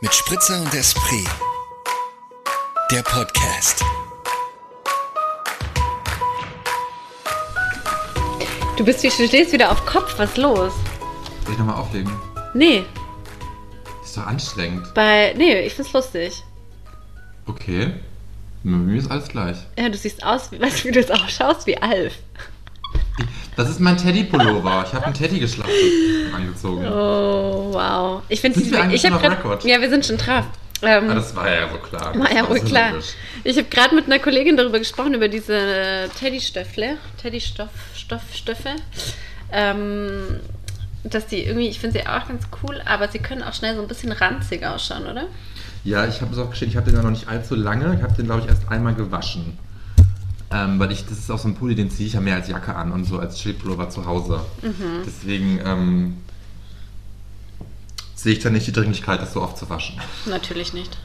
mit Spritzer und Esprit. Der Podcast. Du bist, du stehst wieder auf Kopf, was ist los? Soll ich nochmal auflegen? Nee, Ist doch anstrengend. bei, nee, ich find's lustig. Okay. Bei mir ist alles gleich. Ja, du siehst aus, wie, weißt du, wie du jetzt auch schaust, wie Alf. Das ist mein Teddy-Pullover. Ich habe einen Teddy geschlachtet angezogen. Oh, wow. Ich finde wir eigentlich ich auf grad- Record? Ja, wir sind schon drauf. Ähm, Ah, das war ja wohl klar. war ja wohl so klar. logisch. Ich habe gerade mit einer Kollegin darüber gesprochen, über diese Teddy-Stöffle, Teddy-Stoff, Stoff, Stöffe. Ähm, dass die irgendwie, ich finde sie auch ganz cool, aber sie können auch schnell so ein bisschen ranzig ausschauen, oder? Ja, ich habe es auch geschickt. Ich habe den ja noch nicht allzu lange. Ich habe den, glaube ich, erst einmal gewaschen. Ähm, weil ich, das ist auch so ein Pulli, den ziehe ich ja mehr als Jacke an und so als Chillpullover zu Hause. Mhm. Deswegen ähm, sehe ich da nicht die Dringlichkeit, das so oft zu waschen. Natürlich nicht.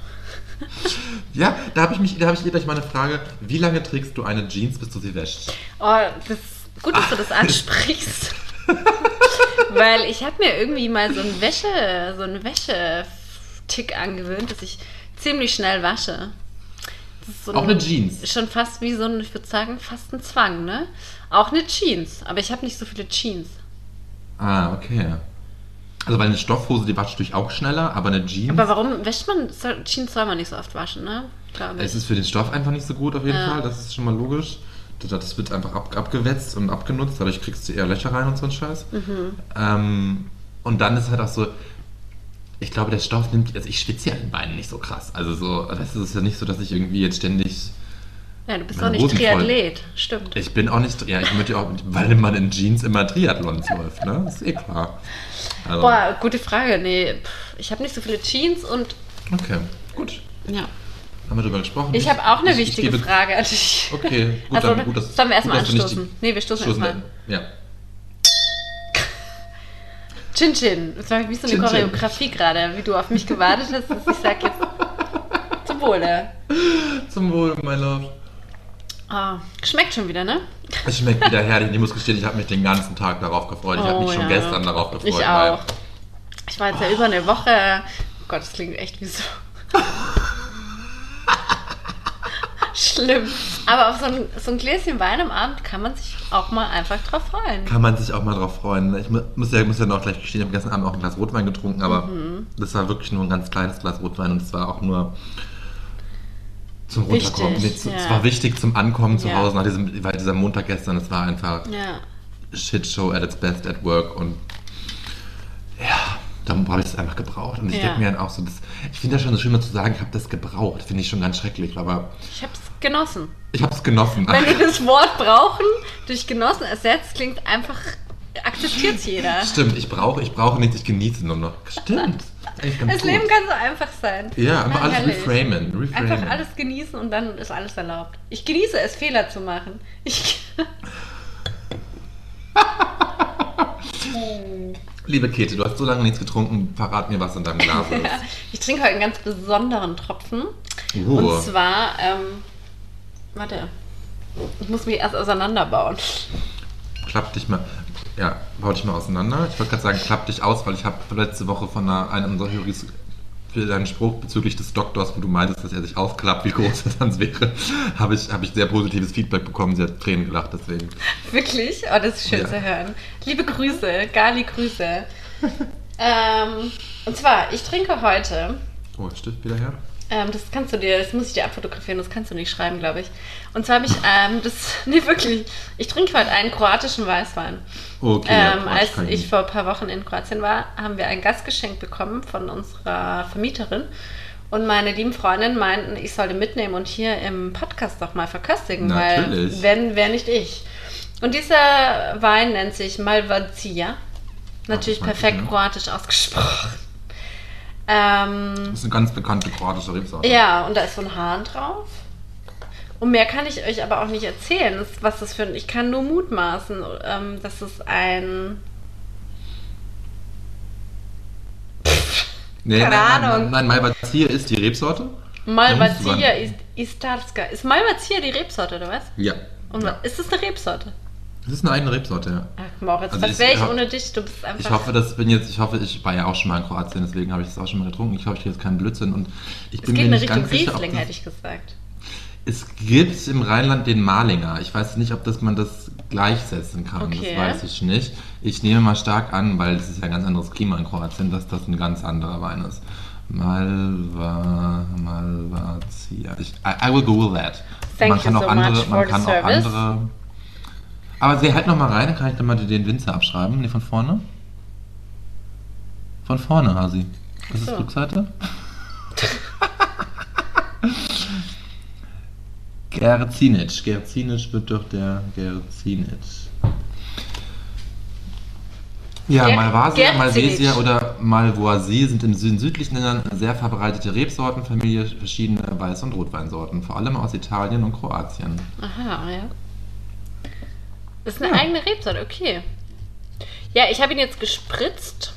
Ja, da habe ich mich, da habe ich hier gleich mal eine Frage. Wie lange trägst du eine Jeans, bis du sie wäschst? Oh, das ist gut, dass du das ansprichst. Weil ich habe mir irgendwie mal so einen Wäsche, so einen Wäschetick angewöhnt, dass ich ziemlich schnell wasche. So Auch eine Jeans. Schon fast wie so ein, ich würde sagen, fast ein Zwang, ne? Auch eine Jeans, aber ich habe nicht so viele Jeans. Ah, okay. Also weil eine Stoffhose, die wascht durch auch schneller, aber eine Jeans, Aber warum wäscht man, soll, Jeans soll man nicht so oft waschen, ne? Glaube es ist für den Stoff einfach nicht so gut auf jeden Ja. Fall, das ist schon mal logisch. Das- Das wird einfach ab, abgewetzt und abgenutzt, dadurch kriegst du eher Löcher rein und so ein Scheiß. Mhm. Ähm, und dann ist halt auch so, ich glaube, der Stoff nimmt, also ich schwitze ja an den Beinen nicht so krass. Also so, das ist ja nicht so, dass ich irgendwie jetzt ständig, ja, du bist doch nicht Hosen voll. Triathlet, stimmt. ich bin auch nicht, ja, ich möchte ja auch, weil man in Jeans immer Triathlons läuft, ne? Ist eh klar. Also, Boah, gute Frage. Nee, ich habe nicht so viele Jeans und Okay, gut. ja. Haben wir darüber gesprochen? Ich habe auch eine ich- ich wichtige gebe- Frage an dich. Okay, gut, Also, dann gut, dass, sollen wir erstmal anstoßen? die- Nee, wir stoßen stoßen erstmal Ja. Chin Chin. Das war wie so eine Chin Chin. Choreografie gerade, wie du auf mich gewartet hast. dass Ich sag jetzt zum Wohle. Zum Wohl, my love. Ah, schmeckt schon wieder, ne? Es schmeckt wieder herrlich. Ich muss gestehen, ich habe mich den ganzen Tag darauf gefreut. Ich habe mich Oh, schon ja. gestern darauf gefreut. Ich auch. Ich war jetzt ja über eine Woche. Oh Gott, das klingt echt wie so. Schlimm. Aber auf so ein, so ein Gläschen Wein am Abend kann man sich auch mal einfach drauf freuen. Kann man sich auch mal drauf freuen. Ich mu- muss ja, muss ja noch gleich gestehen, ich habe gestern Abend auch ein Glas Rotwein getrunken, aber Mhm. das war wirklich nur ein ganz kleines Glas Rotwein und es war auch nur zum Wichtig, Runterkommen. Nee, zu- Es ja. war wichtig zum Ankommen zu Ja. Hause nach diesem, weil dieser Montag gestern, es war einfach Ja. Shitshow at its best at work und ja, dann habe ich es einfach gebraucht. Und ich Ja. denke mir dann auch so, das, ich finde das schon so schön mal zu sagen, ich habe das gebraucht, finde ich schon ganz schrecklich, aber Ich hab's genossen. ich habe es genossen. Wenn du das Wort brauchen durch genossen ersetzt, klingt einfach, akzeptiert jeder. Stimmt, ich brauche, ich brauche nichts, ich genieße nur noch. Stimmt. Das gut. Leben kann so einfach sein. Ja, einfach alles herrlich. reframen, reframen. Einfach alles genießen und dann ist alles erlaubt. Ich genieße es, Fehler zu machen. Ich, Liebe Käthe, du hast so lange nichts getrunken, verrat mir, was in deinem Glas ist. ich trinke heute einen ganz besonderen Tropfen. Uh. Und zwar, ähm, warte, ich muss mich erst auseinanderbauen. Klapp dich mal, ja, bau dich mal auseinander. Ich wollte gerade sagen, klapp dich aus, weil ich habe letzte Woche von einer, einem unserer Höris deinen Spruch bezüglich des Doktors, wo du meintest, dass er sich ausklappt, wie groß das sonst wäre, habe ich, habe ich sehr positives Feedback bekommen. Sie hat Tränen gelacht, deswegen. Wirklich? Oh, das ist schön Ja. zu hören. Liebe Grüße, Gali Grüße. ähm, und zwar, ich trinke heute Oh, Stift wieder her. Ähm, das kannst du dir, das muss ich dir abfotografieren, das kannst du nicht schreiben, glaube ich. Und zwar habe ich, ähm, das, nee, wirklich, ich trinke heute einen kroatischen Weißwein. Okay, ja, ähm, Quatsch, als ich vor ein paar Wochen in Kroatien war, haben wir ein Gastgeschenk bekommen von unserer Vermieterin. Und meine lieben Freundinnen meinten, ich sollte mitnehmen und hier im Podcast doch mal verköstigen, Natürlich. weil wenn, wer nicht ich. Und dieser Wein nennt sich Malvazia. Natürlich ich, perfekt ja. kroatisch ausgesprochen. Ähm, Das ist eine ganz bekannte kroatische Rebsorte. ja, und da ist so ein Hahn drauf. Und mehr kann ich euch aber auch nicht erzählen, was das für ein. Ich kann nur mutmaßen, ähm, dass es ein. Nee, Keine nein, Ahnung. Nein, nein, Malvazia ist die Rebsorte. Malvazia ist Istarska. Ist Malvazia die Rebsorte, oder was? Ja. Und ja. ist das eine Rebsorte? Das ist eine eigene Rebsorte, ja. Ach, Moritz, Also was wäre ich ohne dich? Du bist einfach. Ich hoffe, das bin jetzt, ich hoffe, ich war ja auch schon mal in Kroatien, deswegen habe ich das auch schon mal getrunken. Ich hoffe, ich kriege jetzt keinen Blödsinn und ich es bin geht mir nicht Richtung ganz sicher, ob Riesling, hätte ich gesagt. Es gibt im Rheinland den Malinger. Ich weiß nicht, ob das man das gleichsetzen kann. Okay. Das weiß ich nicht. Ich nehme mal stark an, weil es ist ja ein ganz anderes Klima in Kroatien, dass das ein ganz anderer Wein ist. Malva, Malvazia. Ich, I, I will Google that. Thank man kann so auch andere, much for man kann auch andere. Aber sie halt noch mal rein, dann kann ich dann mal den Winzer abschreiben. Nee, von vorne. Von vorne, Hasi. Das ist so. Rückseite. Gerzinic. Gerzinic wird doch der Gerzinic. Ja, Ger- Malvasia. Malvesia oder Malvoisie sind in den südlichen Ländern eine sehr verbreitete Rebsortenfamilie, verschiedene Weiß- und Rotweinsorten, vor allem aus Italien und Kroatien. Aha, ja. Das ist eine Ja. eigene Rebsorte, okay. Ja, ich habe ihn jetzt gespritzt.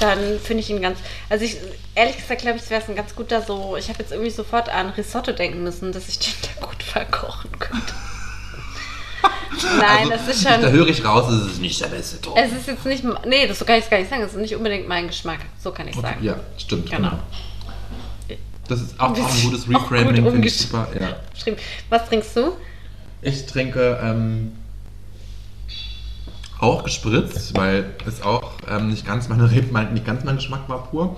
Dann finde ich ihn ganz. Also ich, ehrlich gesagt, glaube ich, wäre es ein ganz guter so. Ich habe jetzt irgendwie sofort an Risotto denken müssen, dass ich den da gut verkochen könnte. Nein, Also, das ist schon. Da höre ich raus, es ist nicht der beste Ton. Es ist jetzt nicht. Nee, das so kann ich es gar nicht sagen. Es ist nicht unbedingt mein Geschmack. So kann ich sagen. Ja, stimmt. Genau. Das ist auch, auch ein gutes Auch gut Reframing, finde ich super. Ja. Was trinkst du? Ich trinke ähm, auch gespritzt, weil es auch ähm, nicht ganz meine nicht ganz mein Geschmack war pur.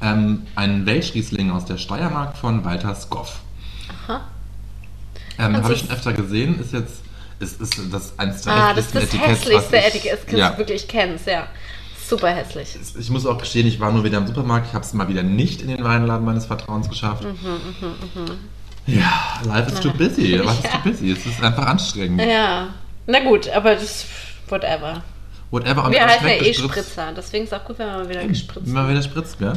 Ähm, ein Welschriesling aus der Steiermark von Walter Skoff. Aha. Ähm, Kannst Habe ich schon öfter gesehen. Ist jetzt ist, ist das eines der Ah, das ist das Etiketts, hässlichste Etikett, das ja. du wirklich kennst, ja. Super hässlich. Ich muss auch gestehen, ich war nur wieder im Supermarkt. Ich habe es mal wieder nicht in den Weinladen meines Vertrauens geschafft. Mhm, Ja, life is too busy. Life is Ja. too busy. Es ist einfach anstrengend. Ja. Na gut, aber das. Whatever. Whatever. Und Wir es heißen ja eh gespritzt. Spritzer, deswegen ist es auch gut, wenn man mal wieder gespritzt Immer wieder spritzt, gell?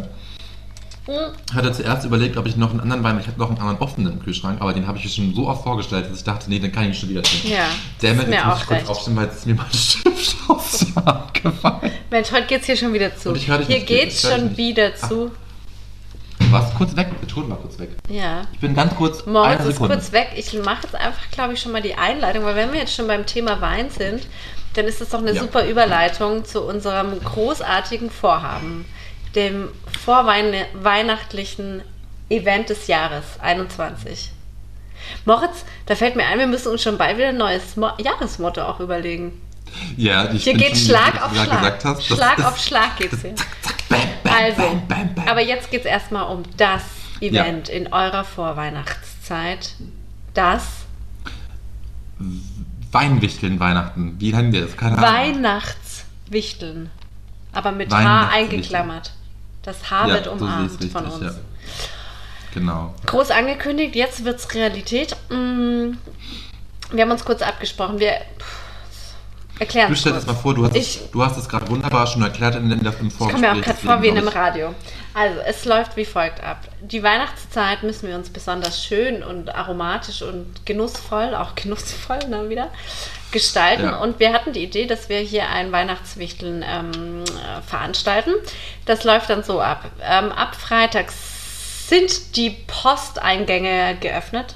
Mhm. Hatte zuerst überlegt, ob ich noch einen anderen Wein, ich habe noch einen anderen offenen im Kühlschrank, aber den habe ich mir schon so oft vorgestellt, dass ich dachte, nee, den kann ich nicht schon wieder trinken. Ja, Damn ist it, mir jetzt muss ich kurz aufstehen, weil jetzt ist mir mein Stift aufs Haar gefallen. Mensch, heute geht's hier schon wieder zu. Ich hier geht's ich höre dich schon wieder zu. Was? Kurz weg, bitte hol mal kurz weg. Ja. Ich bin ganz kurz, Moritz ist Sekunde. kurz weg. Ich mache jetzt einfach, glaube ich, schon mal die Einleitung, weil wenn wir jetzt schon beim Thema Wein sind, dann ist das doch eine Ja. super Überleitung zu unserem großartigen Vorhaben, dem vorweihnachtlichen Event des Jahres 21. Moritz, da fällt mir ein, wir müssen uns schon bald wieder ein neues Mo Jahresmotto auch überlegen. Ja, ich Hier geht schon, Schlag auf Schlag. Schlag auf Schlag geht's hier. Zack, Also, bam, bam, aber jetzt geht es erstmal um das Event in eurer Vorweihnachtszeit. Das Weinwichteln Weihnachten. Wie nennen wir das? Keine Ahnung. Weihnachtswichteln. Aber mit H eingeklammert. Das H Ja, wird so umarmt sehe ich's von richtig, uns. ja. Genau. Groß angekündigt, jetzt wird es Realität. Mm, Wir haben uns kurz abgesprochen. Wir erklären Du stellst es mal vor, du hast, Ich- es, du hast es gerade wunderbar schon erklärt in, in der, im Ich Vorgespräch. komme mir auch gerade vor wie in einem Radio. Also, es läuft wie folgt ab. Die Weihnachtszeit müssen wir uns besonders schön und aromatisch und genussvoll, auch genussvoll ne, wieder, gestalten. Ja. Und wir hatten die Idee, dass wir hier ein Weihnachtswichteln ähm, äh, veranstalten. Das läuft dann so ab. Ähm, ab Freitag sind die Posteingänge geöffnet.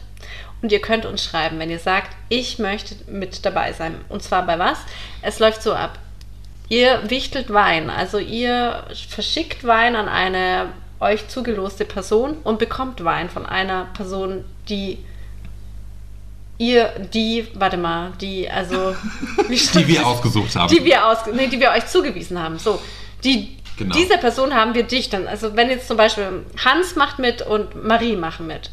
Und ihr könnt uns schreiben, wenn ihr sagt, ich möchte mit dabei sein. Und zwar bei was? Es läuft so ab. Ihr wichtelt Wein, also ihr verschickt Wein an eine euch zugeloste Person und bekommt Wein von einer Person, die ihr, die, warte mal, die, also, Die wir ausgesucht haben. die wir aus, nee, die wir euch zugewiesen haben. So, die Genau. dieser Person haben wir dich dann. Also wenn jetzt zum Beispiel Hans macht mit und Marie machen mit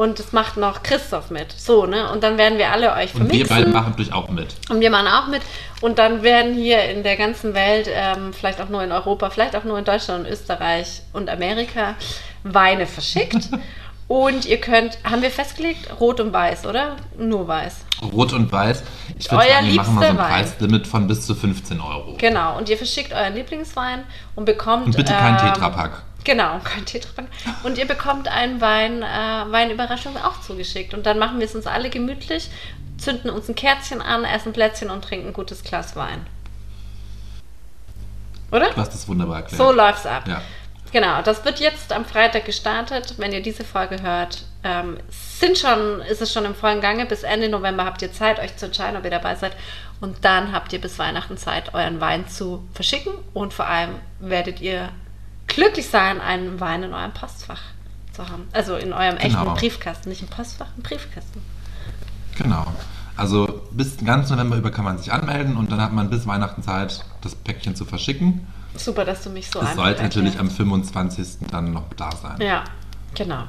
und es macht noch Christoph mit, so ne, und dann werden wir alle euch Und wir vermixen. beide machen natürlich auch mit. Und wir machen auch mit. Und dann werden hier in der ganzen Welt, ähm, vielleicht auch nur in Europa, vielleicht auch nur in Deutschland und Österreich und Amerika, Weine verschickt. und ihr könnt, haben wir festgelegt, rot und weiß, oder? Nur weiß. Rot und Weiß. Ich würde Euer sagen, wir machen mal so ein Wein. Preislimit von bis zu 15 Euro. Genau. Und ihr verschickt euren Lieblingswein und bekommt. Und bitte kein ähm, Tetrapack. Genau, kein Tetrapack. Und ihr bekommt einen Wein, äh, Weinüberraschung auch zugeschickt. Und dann machen wir es uns alle gemütlich, zünden uns ein Kerzchen an, essen Plätzchen und trinken ein gutes Glas Wein. Oder? Du hast das wunderbar erklärt. So läuft's ab. Ja. Genau, das wird jetzt am Freitag gestartet. Wenn ihr diese Folge hört, ähm, sind schon, ist es schon im vollen Gange. Bis Ende November habt ihr Zeit, euch zu entscheiden, ob ihr dabei seid. Und dann habt ihr bis Weihnachten Zeit, euren Wein zu verschicken. Und vor allem werdet ihr glücklich sein, einen Wein in eurem Postfach zu haben. Also in eurem Genau. echten Briefkasten. Nicht im Postfach, im Briefkasten. Genau. Also bis ganz November über kann man sich anmelden und dann hat man bis Weihnachten Zeit, das Päckchen zu verschicken. Super, dass du mich so Es sollte natürlich am erklärst. 25. dann noch da sein. Ja, genau.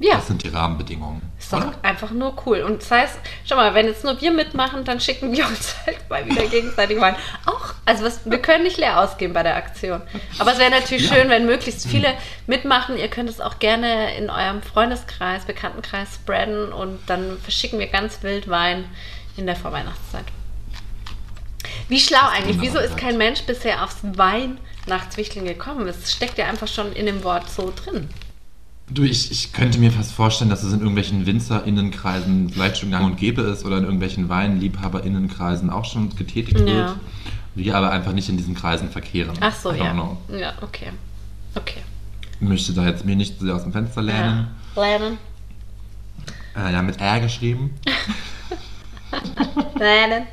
Ja. Das sind die Rahmenbedingungen. Ist doch oder? einfach nur cool. Und das heißt, schau mal, wenn jetzt nur wir mitmachen, dann schicken wir uns halt mal wieder gegenseitig Wein. Auch, also was, wir können nicht leer ausgehen bei der Aktion. Aber es wäre natürlich Ja. schön, wenn möglichst viele mitmachen. Ihr könnt es auch gerne in eurem Freundeskreis, Bekanntenkreis spreaden und dann verschicken wir ganz wild Wein in der Vorweihnachtszeit. Wie schlau eigentlich. Wieso ist kein Mensch bisher aufs Weihnachtswichteln gekommen? Es steckt ja einfach schon in dem Wort so drin. Du, ich, ich könnte mir fast vorstellen, dass es in irgendwelchen WinzerInnenkreisen vielleicht schon gang und gäbe ist oder in irgendwelchen WeinliebhaberInnenkreisen auch schon getätigt Ja. wird. Wir aber einfach nicht in diesen Kreisen verkehren. Ach so, ja. know. Ja, okay. Okay. Ich möchte da jetzt mir nicht so sehr aus dem Fenster lernen. Ja. Lernen. Äh, ja, mit R geschrieben. Lernen.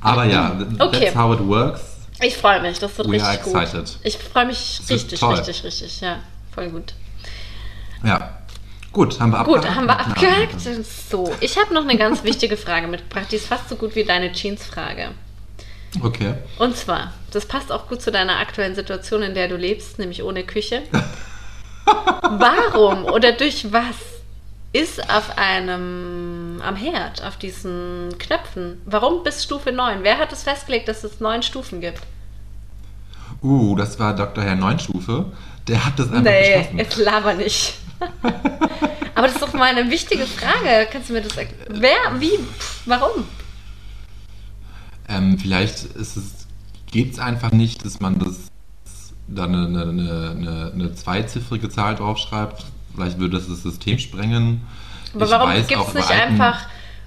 Aber ja, Okay. that's how it works. Ich freue mich, das wird We are richtig excited. gut. Ich freue mich Das richtig, toll. richtig, richtig. Ja, voll gut. Ja. Gut, haben wir Gut, abgehakt. haben wir abgehakt. So, ich habe noch eine ganz wichtige Frage mitgebracht. Die ist fast so gut wie deine Jeans-Frage. Okay. Und zwar, das passt auch gut zu deiner aktuellen Situation, in der du lebst, nämlich ohne Küche. Warum oder durch was ist auf einem, am Herd, auf diesen Knöpfen, warum bis Stufe 9? Wer hat es festgelegt, dass es neun Stufen gibt? Uh, das war Dr. Herr Neunstufe. Der hat das einfach Nee, beschlossen. jetzt laber nicht. Aber das ist doch mal eine wichtige Frage. Kannst du mir das erklären? Wer, wie, pff, warum? Ähm, vielleicht geht es einfach nicht, dass man das dann eine, eine, eine, eine zweiziffrige Zahl draufschreibt. Vielleicht würde das das System sprengen. Aber Ich warum gibt es nicht einfach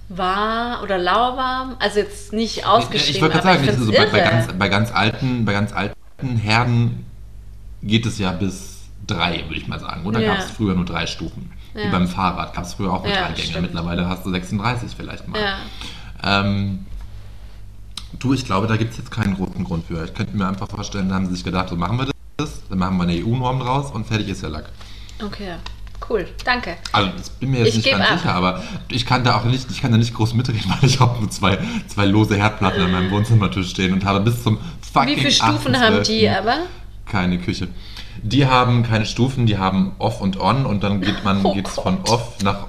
wahr oder lauwarm? Also jetzt nicht Ich ausgeschrieben, wollte gerade sagen, ich also bei, bei, ganz, bei, ganz alten, bei ganz alten Herden geht es ja bis drei, würde ich mal sagen. Oder Ja. gab es früher nur drei Stufen? Wie Ja. beim Fahrrad gab es früher auch nur Ja, drei Gänge. stimmt. Mittlerweile hast du 36 vielleicht mal. Ähm, du, ich glaube, da gibt es jetzt keinen großen Grund für. Ich könnte mir einfach vorstellen, da haben sie sich gedacht, so machen wir das, dann machen wir eine EU-Norm draus und fertig ist der Lack. Okay, cool, danke. Also, das bin mir jetzt Ich nicht ganz ab. sicher, aber ich kann da auch nicht, ich kann da nicht groß mitreden, weil ich habe nur zwei, zwei lose Herdplatten an meinem Wohnzimmertisch stehen und habe bis zum fucking Wie viele Stufen 8.12. haben die aber? Keine Küche. Die haben keine Stufen, die haben Off und On und dann geht man Oh geht's Gott. von Off nach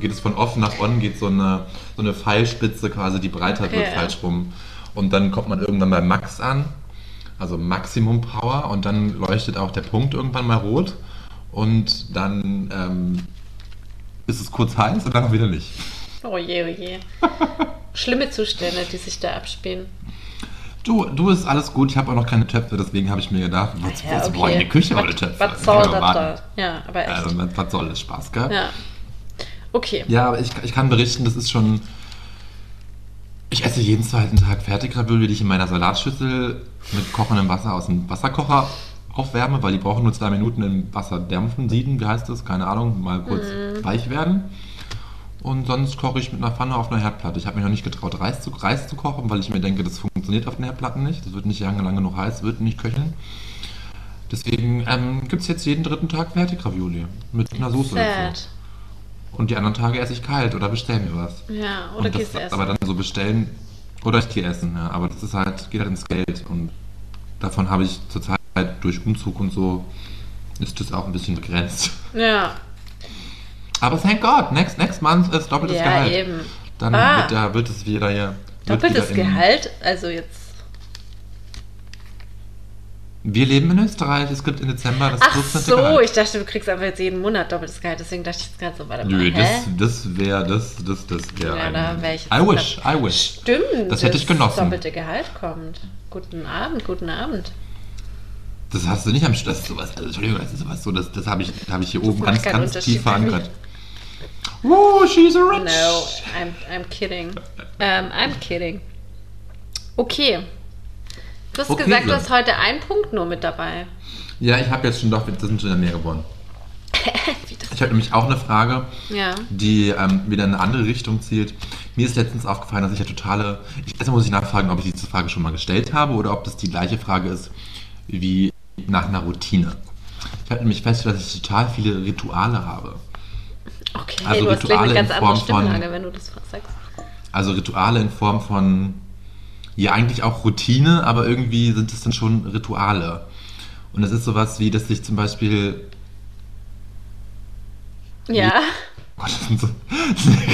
geht es von Off nach On, geht so eine so eine Pfeilspitze quasi, die breiter wird Okay. falsch rum. Und dann kommt man irgendwann bei Max an, also Maximum Power und dann leuchtet auch der Punkt irgendwann mal rot und dann ähm, ist es kurz heiß und dann wieder nicht. Oh je, oh je. Schlimme Zustände, die sich da abspielen. Du, du ist alles gut, ich habe auch noch keine Töpfe, deswegen habe ich mir gedacht, was, Ja, was okay. wollen die Küche was, ohne Töpfe? Was soll das da? Ja, aber echt. Also, was soll das Spaß, gell? ja. Okay. Ja, aber ich, ich kann berichten, das ist schon. Ich esse jeden zweiten Tag Fertigravioli, die ich in meiner Salatschüssel mit kochendem Wasser aus dem Wasserkocher aufwärme, weil die brauchen nur zwei Minuten im Wasser dämpfen, sieden, wie heißt das? Keine Ahnung, mal kurz weich werden. Und sonst koche ich mit einer Pfanne auf einer Herdplatte. Ich habe mich noch nicht getraut, Reis zu, Reis zu kochen, weil ich mir denke, das funktioniert auf den Herdplatten nicht. Das wird nicht lange, lange noch heiß, wird nicht köcheln. Deswegen ähm, gibt es jetzt jeden dritten Tag Fertigravioli mit einer Soße. Sad. Und die anderen Tage esse ich kalt oder bestelle mir was. Ja, oder gehst du essen? Aber dann so bestellen oder ich gehe essen, ja. Aber das ist halt, geht halt ins Geld. Und davon habe ich zurzeit durch Umzug und so ist das auch ein bisschen begrenzt. ja, Aber thank God, next, next month ist doppeltes ja Gehalt. eben. Dann Ah. wird, da, wird es wieder hier. Doppeltes wieder Gehalt? Also jetzt. Wir leben in Österreich, es gibt im Dezember das Ach 14. so, Gehalt. ich dachte, du kriegst einfach jetzt jeden Monat doppeltes Gehalt. Deswegen dachte ich jetzt gerade so, warte mal. Nö, das, das wäre, das, das, das wäre Ja, da wär ich I wish, I wish. Stimmt. Das hätte ich genossen. doppelte Gehalt kommt. Guten Abend, guten Abend. Das hast du nicht am Sch- das ist sowas, also, Entschuldigung, das ist sowas so, das, das habe ich, habe ich hier oben macht ganz, ganz tief verankert. Oh, she's a rich. No, I'm, I'm kidding. Ähm, I'm kidding. Okay. Du hast Okay, gesagt, du hast heute einen Punkt nur mit dabei. Ja, ich habe jetzt schon doch, das sind schon mehr geworden. Wie, das Ich habe nämlich auch eine Frage, Ja. die ähm, wieder in eine andere Richtung zielt. Mir ist letztens aufgefallen, dass ich ja totale. Ich, erstmal muss ich nachfragen, ob ich diese Frage schon mal gestellt habe oder ob das die gleiche Frage ist wie nach einer Routine. Ich habe nämlich festgestellt, dass ich total viele Rituale habe. Okay, Also du hast gleich eine Rituale ganz in andere Form von- Stimmlage, wenn du das sagst. Also Rituale in Form von, ja eigentlich auch Routine, aber irgendwie sind es dann schon Rituale. Und das ist sowas wie, dass ich zum Beispiel, Ja. oh, das sind so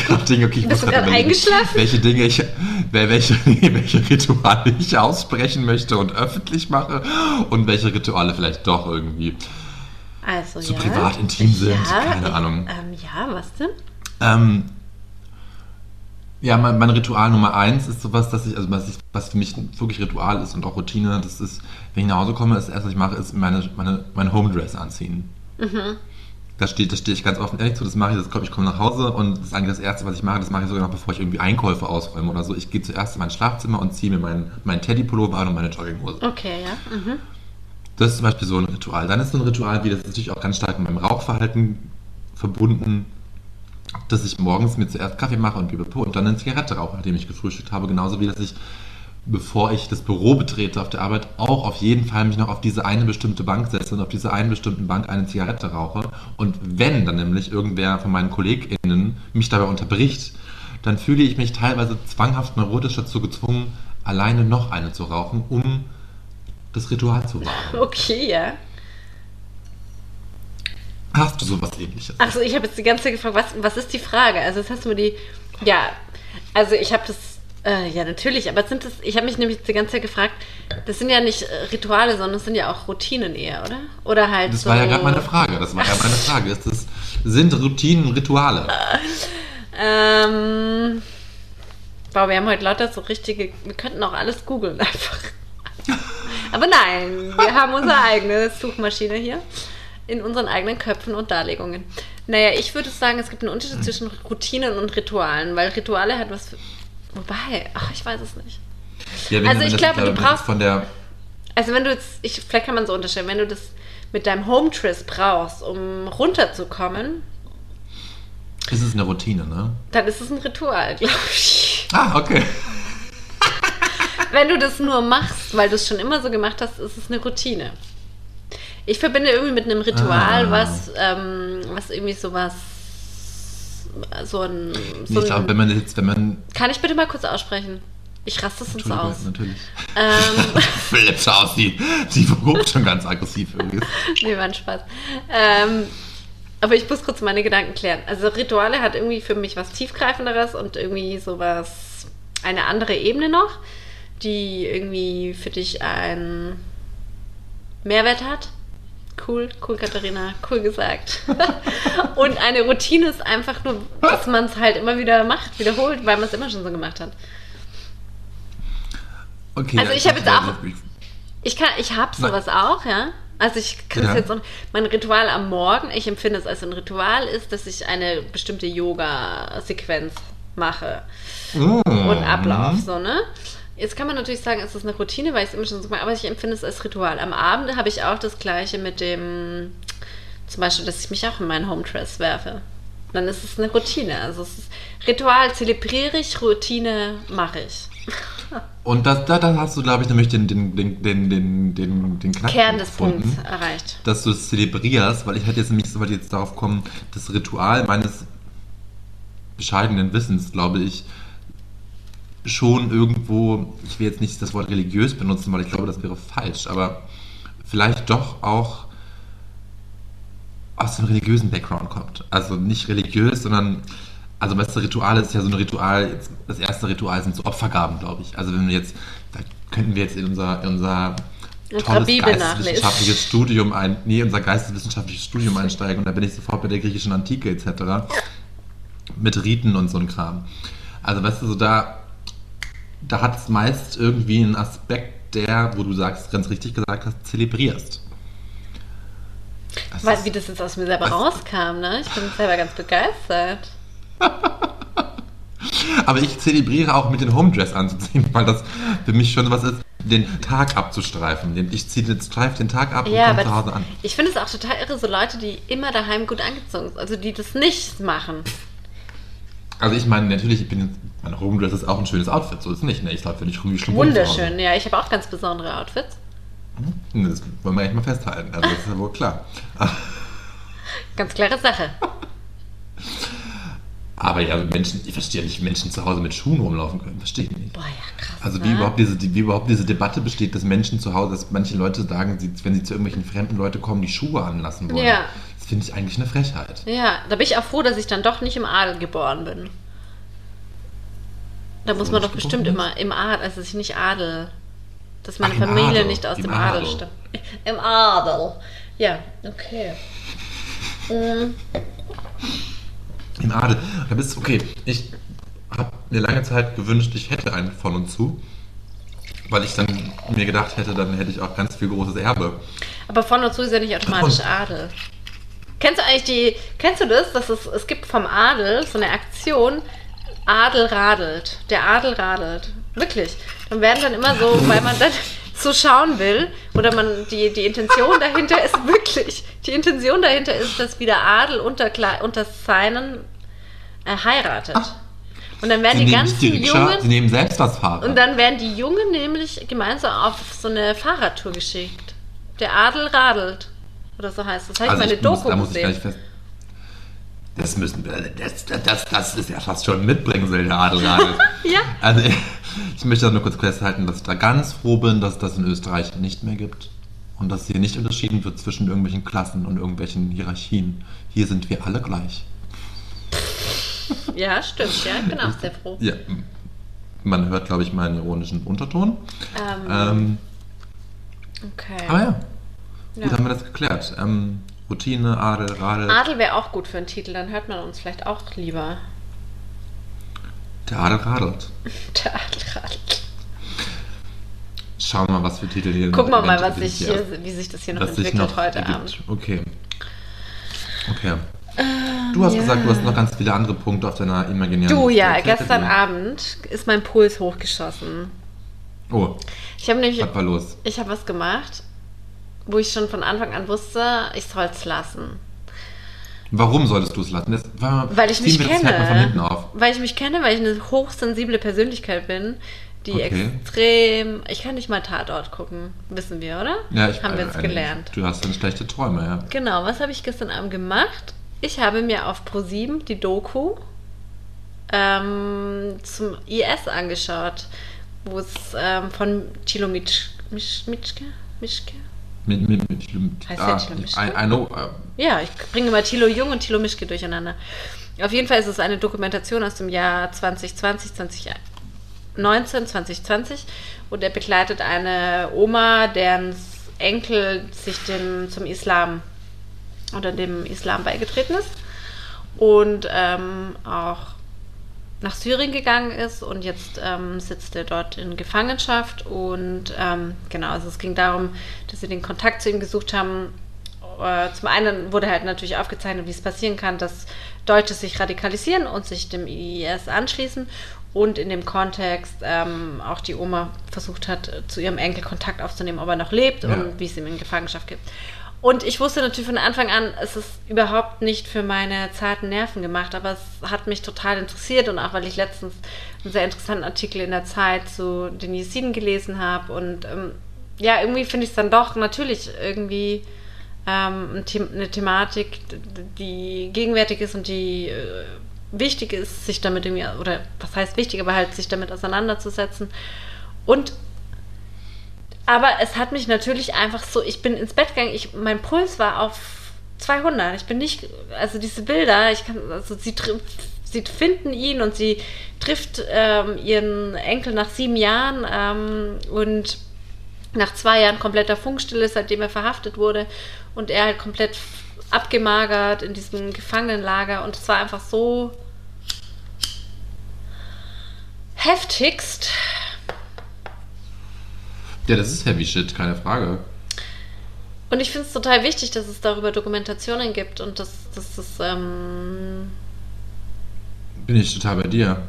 gerade Dinge, okay, ich Bist muss du gerade eingeschlafen? welche Dinge ich, wel- welche, welche Rituale ich aussprechen möchte und öffentlich mache und welche Rituale vielleicht doch irgendwie Also, zu ja. privat intim sind, Ja, keine Ahnung. Ähm, ja, was denn? Ähm, ja, mein, mein Ritual Nummer eins ist sowas, dass ich, also was, ich, was für mich wirklich Ritual ist und auch Routine, das ist, wenn ich nach Hause komme, das erste, was ich mache, ist meine, meine, mein Homedress anziehen. Da steht, da stehe ich ganz offen ehrlich zu, das mache ich, das komm, ich komme nach Hause und das ist eigentlich das Erste, was ich mache, das mache ich sogar noch, bevor ich irgendwie Einkäufe ausräume oder so. Ich gehe zuerst in mein Schlafzimmer und ziehe mir meinen, meinen Teddy-Pullover an und meine Jogginghose. Okay, ja. Mhm. Das ist zum Beispiel so ein Ritual. Dann ist so ein Ritual, wie das ist natürlich auch ganz stark mit meinem Rauchverhalten verbunden, dass ich morgens mir zuerst Kaffee mache und Bibepo und dann eine Zigarette rauche, nachdem ich gefrühstückt habe. Genauso wie, dass ich, bevor ich das Büro betrete auf der Arbeit, auch auf jeden Fall mich noch auf diese eine bestimmte Bank setze und auf dieser einen bestimmten Bank eine Zigarette rauche. Und wenn dann nämlich irgendwer von meinen KollegInnen mich dabei unterbricht, dann fühle ich mich teilweise zwanghaft neurotisch dazu gezwungen, alleine noch eine zu rauchen, um das Ritual zu wahren. Okay, ja. Hast du sowas ähnliches? Achso, ich habe jetzt die ganze Zeit gefragt, was, was ist die Frage? Also, jetzt hast du mir die. Ja, also ich habe das. Äh, ja, natürlich, aber sind das. Ich habe mich nämlich die ganze Zeit gefragt, das sind ja nicht äh, Rituale, sondern das sind ja auch Routinen eher, oder? Oder halt. Das so, war ja gerade meine Frage. Das war ja meine Frage. Ist das, sind Routinen Rituale? Ähm. Wow, wir haben heute lauter so richtige. Wir könnten auch alles googeln einfach. Aber nein, wir haben unsere eigene Suchmaschine hier. In unseren eigenen Köpfen und Darlegungen. Naja, ich würde sagen, es gibt einen Unterschied zwischen Routinen und Ritualen, weil Rituale hat was. Für, wobei, ach, ich weiß es nicht. Ja, wenn Also ich das- glaube, du brauchst- von der Also wenn du jetzt, ich, vielleicht kann man so unterstellen, wenn du das mit deinem Home-Tris brauchst, um runterzukommen, ist es eine Routine, ne? dann ist es ein Ritual, glaube ich. Ah, okay. Wenn du das nur machst, weil du es schon immer so gemacht hast, ist es eine Routine. Ich verbinde irgendwie mit einem Ritual, Ah. was, ähm, was irgendwie sowas, so ein, so ich glaube, wenn man jetzt, wenn man kann ich bitte mal kurz aussprechen? Ich raste sonst Entschuldigung, aus. natürlich. Ähm, Philips aus, die, die guckt schon ganz aggressiv irgendwie. nee, war ein Spaß. Ähm, aber ich muss kurz meine Gedanken klären. Also Rituale hat irgendwie für mich was tiefgreifenderes und irgendwie sowas, eine andere Ebene noch, die irgendwie für dich einen Mehrwert hat. Cool, cool, Katharina, cool gesagt. und eine Routine ist einfach nur, dass man es halt immer wieder macht, wiederholt, weil man es immer schon so gemacht hat. Okay, Also ich hab jetzt auch- ich- Ich kann, ich habe sowas auch, ja. Also ich kann es Ja. jetzt so, mein Ritual am Morgen, ich empfinde es als ein Ritual, ist, dass ich eine bestimmte Yoga-Sequenz mache Mm. und Ablauf, so, ne? Jetzt kann man natürlich sagen, es ist eine Routine, weil ich es immer schon so mache, aber ich empfinde es als Ritual. Am Abend habe ich auch das Gleiche mit dem, zum Beispiel, dass ich mich auch in meinen Home-Dress werfe. Dann ist es eine Routine. Also es ist Ritual zelebriere ich, Routine mache ich. Und das, da, da hast du, glaube ich, nämlich den, den, den, den, den, den, den Kern des gefunden. Punkts erreicht. dass du es zelebrierst, weil ich hätte jetzt nämlich so weit jetzt darauf kommen, das Ritual meines bescheidenen Wissens, glaube ich, schon irgendwo, ich will jetzt nicht das Wort religiös benutzen, weil ich glaube, das wäre falsch, aber vielleicht doch auch aus dem religiösen Background kommt. Also nicht religiös, sondern, also weißt du, Rituale ist ja so ein Ritual, jetzt, das erste Ritual sind so Opfergaben, glaube ich. Also wenn wir jetzt, da könnten wir jetzt in unser, in unser tolles geisteswissenschaftliches Studium ein, nee, unser geisteswissenschaftliches Studium einsteigen und da bin ich sofort bei der griechischen Antike etc. Mit Riten und so ein Kram. Also weißt du, so da, da hat es meist irgendwie einen Aspekt, der, wo du sagst, ganz richtig gesagt hast, zelebrierst. Das Weil, wie das jetzt aus mir selber rauskam, ne? Ich bin selber ganz begeistert. Aber ich zelebriere auch mit den Homedress anzuziehen, weil das für mich schon was ist. den Tag abzustreifen. Ich ziehe den, streife den Tag ab und Ja, komme aber zu Hause an. ich finde es auch total irre, so Leute, die immer daheim gut angezogen sind, also die das nicht machen. Also ich meine, natürlich, ich bin jetzt, mein Rumdress ist auch ein schönes Outfit, so ist es nicht. Ne? Ich laufe nicht rum wie Schlumpf. Wunderschön, ja. Ich habe auch ganz besondere Outfits. Das wollen wir echt mal festhalten. Also das ist ja wohl klar. Ganz klare Sache. Aber ja, Menschen, ich verstehe nicht, wie Menschen zu Hause mit Schuhen rumlaufen können. Verstehe ich nicht. Boah, ja, krass. Also wie ne? überhaupt, diese, die, wie überhaupt diese Debatte besteht, dass Menschen zu Hause, dass manche Leute sagen, sie, wenn sie zu irgendwelchen fremden Leuten kommen, die Schuhe anlassen wollen. Ja. Das finde ich eigentlich eine Frechheit. Ja, da bin ich auch froh, dass ich dann doch nicht im Adel geboren bin. Da muss man doch bestimmt geboren immer im Adel, also dass ich nicht Adel, dass meine Ach, Familie Adel, nicht aus im dem Adel Adel. stammt. Im Adel. Ja, okay. Mm, Im Adel. Da bist okay. Ich habe mir lange Zeit gewünscht, ich hätte einen von und zu. Weil ich dann mir gedacht hätte, dann hätte ich auch ganz viel großes Erbe. Aber von und zu ist ja nicht automatisch Und- Adel. Kennst du eigentlich die, kennst du das, dass es, es gibt vom Adel so eine Aktion, Adel radelt, der Adel radelt. Wirklich. Dann werden dann immer so, weil man dann so schauen will, oder man, die, die Intention dahinter ist wirklich, die Intention dahinter ist, dass wieder Adel unter, unter seinen äh, heiratet. Ach. Und dann werden Sie die ganzen die Rikscha, Jungen, sie nehmen selbst das Fahrrad. und dann werden die Jungen nämlich gemeinsam auf so eine Fahrradtour geschickt. Der Adel radelt. Oder so heißt das. Das habe ich meine Also ich muss, Doku da muss ich gesehen. Das müssen wir, das, das, das ist ja fast schon ein Mitbringsel, der Adelradel. Ja. Also ich möchte nur kurz festhalten, dass ich da ganz froh bin, dass das in Österreich nicht mehr gibt. Und dass hier nicht unterschieden wird zwischen irgendwelchen Klassen und irgendwelchen Hierarchien. Hier sind wir alle gleich. Ja, stimmt. Ja, ich bin auch sehr froh. Ja, man hört, glaube ich, meinen ironischen Unterton. Ähm, Ähm, okay. aber ja, Ja. gut haben wir das geklärt. Ähm, Routine, Adel, Radel. Adel wäre auch gut für einen Titel, dann hört man uns vielleicht auch lieber. Der Adel radelt. Der Adel radelt. Schauen wir mal, was für Titel hier Gucken wir noch mal, was sich hier- hier, wie sich das hier noch entwickelt noch heute ergibt. Abend. Okay. Okay. Du hast ja. gesagt, du hast noch ganz viele andere Punkte auf deiner imaginären Du ja, Erzähl gestern. Abend ist mein Puls hochgeschossen. Oh, Ich habe nämlich, was war los? ich habe was gemacht, wo ich schon von Anfang an wusste, ich soll es lassen. Warum solltest du es lassen? Das Weil ich mich kenne. Pferd mal von hinten auf. Weil ich mich kenne, weil ich eine hochsensible Persönlichkeit bin, die Okay. extrem. Ich kann nicht mal Tatort gucken, wissen wir, oder? Ja, ich Haben wir äh, jetzt gelernt. Du hast dann schlechte Träume, ja. Genau, was habe ich gestern Abend gemacht? Ich habe mir auf ProSieben die Doku ähm, zum IS angeschaut, wo es ähm, von Thilo Mitsch, Misch, Mitschke? Mischke? Mit, mit, mit, ah, Thilo Mischke? I, I know. äh, Ja, ich bringe immer Thilo Jung und Thilo Mischke durcheinander. Auf jeden Fall ist es eine Dokumentation aus dem Jahr 2020, 2019, 2020 und er begleitet eine Oma, deren Enkel sich dem, zum Islam oder dem Islam beigetreten ist und ähm, auch nach Syrien gegangen ist und jetzt ähm, sitzt er dort in Gefangenschaft und ähm, genau, also es ging darum, dass sie den Kontakt zu ihm gesucht haben. Äh, zum einen wurde halt natürlich aufgezeichnet, wie es passieren kann, dass Deutsche sich radikalisieren und sich dem IS anschließen und in dem Kontext ähm, auch die Oma versucht hat, zu ihrem Enkel Kontakt aufzunehmen, ob er noch lebt Ja. und wie es ihm in Gefangenschaft gibt. Und ich wusste natürlich von Anfang an, es ist überhaupt nicht für meine zarten Nerven gemacht, aber es hat mich total interessiert und auch weil ich letztens einen sehr interessanten Artikel in der Zeit zu den Jesiden gelesen habe und ähm, ja, irgendwie finde ich es dann doch natürlich irgendwie ähm, eine Thematik, die gegenwärtig ist und die äh, wichtig ist, sich damit irgendwie, oder was heißt wichtig, aber halt sich damit auseinanderzusetzen. Und aber es hat mich natürlich einfach so, ich bin ins Bett gegangen, ich, mein Puls war auf 200. Ich bin nicht, also diese Bilder, ich kann, also sie sie finden ihn und sie trifft ähm, ihren Enkel nach sieben Jahren ähm, und nach zwei Jahren kompletter Funkstille, seitdem er verhaftet wurde und er halt komplett abgemagert in diesem Gefangenenlager und es war einfach so heftigst. Ja, das ist Heavy Shit, keine Frage. Und ich finde es total wichtig, dass es darüber Dokumentationen gibt und dass, dass das, ähm, Bin ich total bei dir.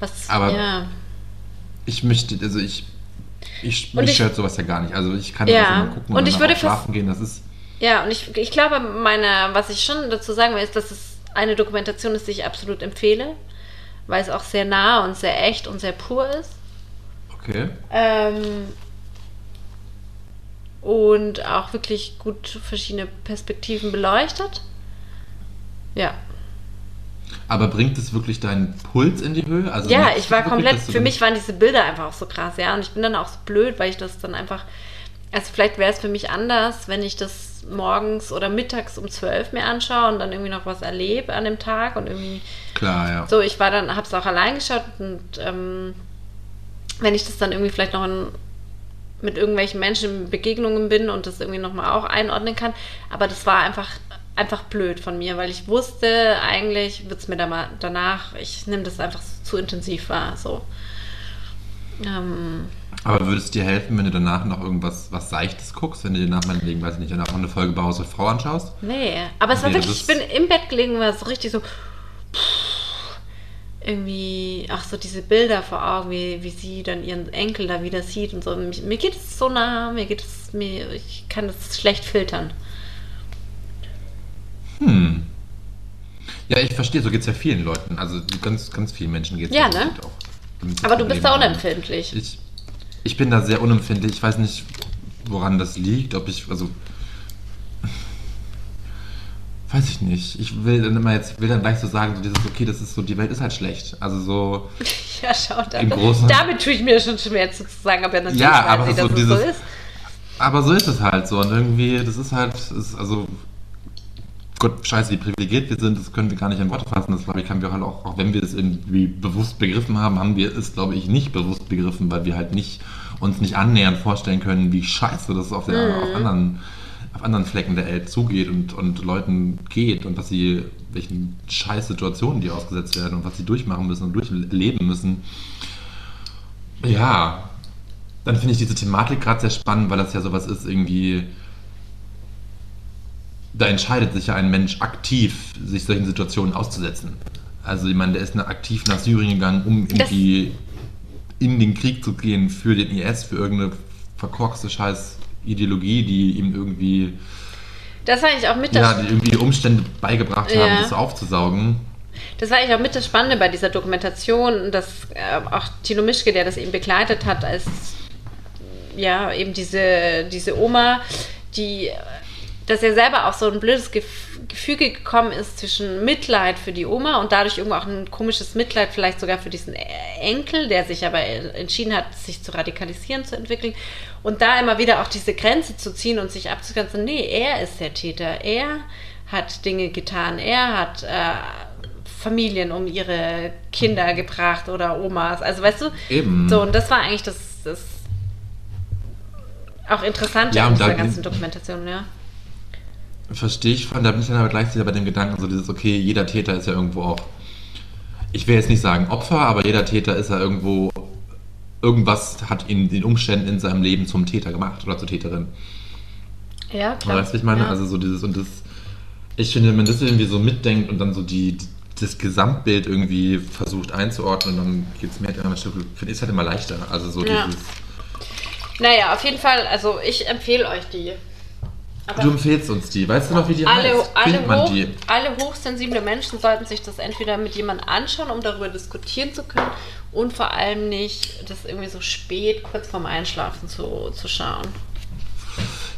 was, Aber- ja, Ich möchte, also ich Ich, Und mich ich- stört sowas ja gar nicht. Also ich kann Ja. das immer gucken Und und, ich würde schlafen gehen. Das ist Ja, und ich, ich glaube, meine, was ich schon dazu sagen will, ist, dass es eine Dokumentation ist, die ich absolut empfehle, weil es auch sehr nah und sehr echt und sehr pur ist. Okay. Ähm, und auch wirklich gut verschiedene Perspektiven beleuchtet. Ja. Aber bringt es wirklich deinen Puls in die Höhe? Also Ja, ich war wirklich, komplett, für mich waren diese Bilder einfach auch so krass, ja. Und ich bin dann auch so blöd, weil ich das dann einfach, also vielleicht wäre es für mich anders, wenn ich das morgens oder mittags um 12 mir anschaue und dann irgendwie noch was erlebe an dem Tag und irgendwie Klar, ja. so, ich war dann, habe es auch allein geschaut und ähm, wenn ich das dann irgendwie vielleicht noch in, mit irgendwelchen Menschen in Begegnungen bin und das irgendwie nochmal auch einordnen kann, aber das war einfach einfach blöd von mir, weil ich wusste, eigentlich wird es mir da mal danach, ich nehme das einfach zu intensiv wahr, so. Ähm, Aber würde es dir helfen, wenn du danach noch irgendwas was Seichtes guckst, wenn du dir nach meinetwegen, weiß ich nicht, danach noch eine Folge Bauhaus und Frau anschaust? nee, aber es war Nee, das wirklich, ich bin im Bett gelegen, war so richtig so irgendwie, ach so diese Bilder vor Augen, wie, wie sie dann ihren Enkel da wieder sieht und so. Mir, mir geht es so nah, mir geht es, mir, ich kann das schlecht filtern. Hm. Ja, ich verstehe, so geht es ja vielen Leuten. Also ganz, ganz vielen Menschen geht es Ja, so ne? auch. Aber du bist da unempfindlich. Ich, ich bin da sehr unempfindlich. Ich weiß nicht, woran das liegt. Ob ich, also. Weiß ich nicht. Ich will dann immer jetzt, will dann gleich so sagen, so dieses, okay, das ist so, die Welt ist halt schlecht. Also so. Ja, schau da. Im Großen- Damit tue ich mir schon schwer zu sagen, aber natürlich Ja, weiß aber ich, so dass es so dieses- ist. Aber so ist es halt so. Und irgendwie, das ist halt, ist, also. Gott, scheiße, wie privilegiert wir sind, das können wir gar nicht in Worte fassen. Das glaube ich, haben wir halt auch, auch wenn wir es irgendwie bewusst begriffen haben, haben wir es, glaube ich, nicht bewusst begriffen, weil wir halt nicht uns nicht annähernd vorstellen können, wie scheiße das auf, der, auf anderen auf anderen Flecken der Welt zugeht und, und Leuten geht und was sie, welchen scheiß Situationen die ausgesetzt werden und was sie durchmachen müssen und durchleben müssen. Ja, dann finde ich diese Thematik gerade sehr spannend, weil das ja sowas ist, irgendwie. Da entscheidet sich ja ein Mensch aktiv, sich solchen Situationen auszusetzen. Also, ich meine, der ist aktiv nach Syrien gegangen, um Das- irgendwie in den Krieg zu gehen für den IS, für irgendeine verkorkste scheiß Ideologie, die ihm irgendwie, Das war eigentlich auch mit ja, die irgendwie die Umstände beigebracht haben, Ja. das aufzusaugen. das war eigentlich auch mit das Spannende bei dieser Dokumentation, dass äh, auch Tino Mischke, der das eben begleitet hat, als ja, eben diese, diese Oma, die, dass er selber auf so ein blödes Gef Gefüge gekommen ist zwischen Mitleid für die Oma und dadurch irgendwo auch ein komisches Mitleid vielleicht sogar für diesen Enkel, der sich aber entschieden hat, sich zu radikalisieren, zu entwickeln und da immer wieder auch diese Grenze zu ziehen und sich abzugrenzen, nee, er ist der Täter, er hat Dinge getan, er hat äh, Familien um ihre Kinder gebracht oder Omas, also weißt du, Eben. so und das war eigentlich das, das auch Interessante Ja, an und dieser ganzen Dokumentation, ja. Verstehe ich von, da bin ich dann aber gleichzeitig bei dem Gedanken, so dieses, okay, jeder Täter ist ja irgendwo auch, ich will jetzt nicht sagen Opfer, aber jeder Täter ist ja irgendwo, irgendwas hat ihn den Umständen in seinem Leben zum Täter gemacht oder zur Täterin. Ja, klar. Weißt du, was ich meine? Ja. Also so dieses, und das, ich finde, wenn man das irgendwie so mitdenkt und dann so die, die das Gesamtbild irgendwie versucht einzuordnen, dann geht es mir halt immer ein Stück, finde ich es halt immer leichter. Also so Ja. dieses, Naja, auf jeden Fall, also ich empfehle euch die. Aber du empfehlst uns die, weißt du noch, wie die alle, heißt? alle, Findet man hoch, die? alle hochsensible Menschen sollten sich das entweder mit jemandem anschauen, um darüber diskutieren zu können und vor allem nicht das irgendwie so spät, kurz vorm Einschlafen zu, zu schauen.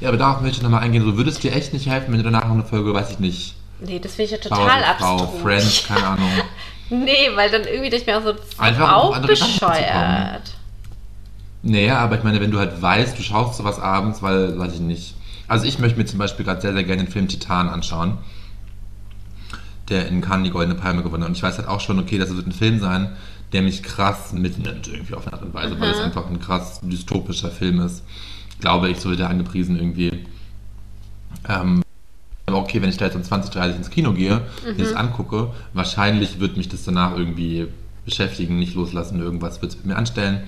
Ja, aber darauf möchte ich nochmal eingehen. So würde es dir echt nicht helfen, wenn du danach noch eine Folge, weiß ich nicht, Nee, das finde ich ja total Frau, abstrus. Friends, keine Ahnung. Nee, weil dann irgendwie denke ich mir auch so, Einfach, um auch kommen. bescheuert. Naja, aber ich meine, wenn du halt weißt, du schaust sowas abends, weil, weiß ich nicht. Also ich möchte mir zum Beispiel gerade sehr, sehr gerne den Film Titan anschauen, der in Cannes die Goldene Palme gewonnen hat. Und ich weiß halt auch schon, okay, das wird ein Film sein, der mich krass mitnimmt irgendwie auf eine Art und Weise, weil es einfach ein krass dystopischer Film ist. Glaube ich, so wird er angepriesen irgendwie. Ähm, aber okay, wenn ich da jetzt um 20, 30 ins Kino gehe, mir das angucke, wahrscheinlich wird mich das danach irgendwie beschäftigen, nicht loslassen, irgendwas wird es mit mir anstellen.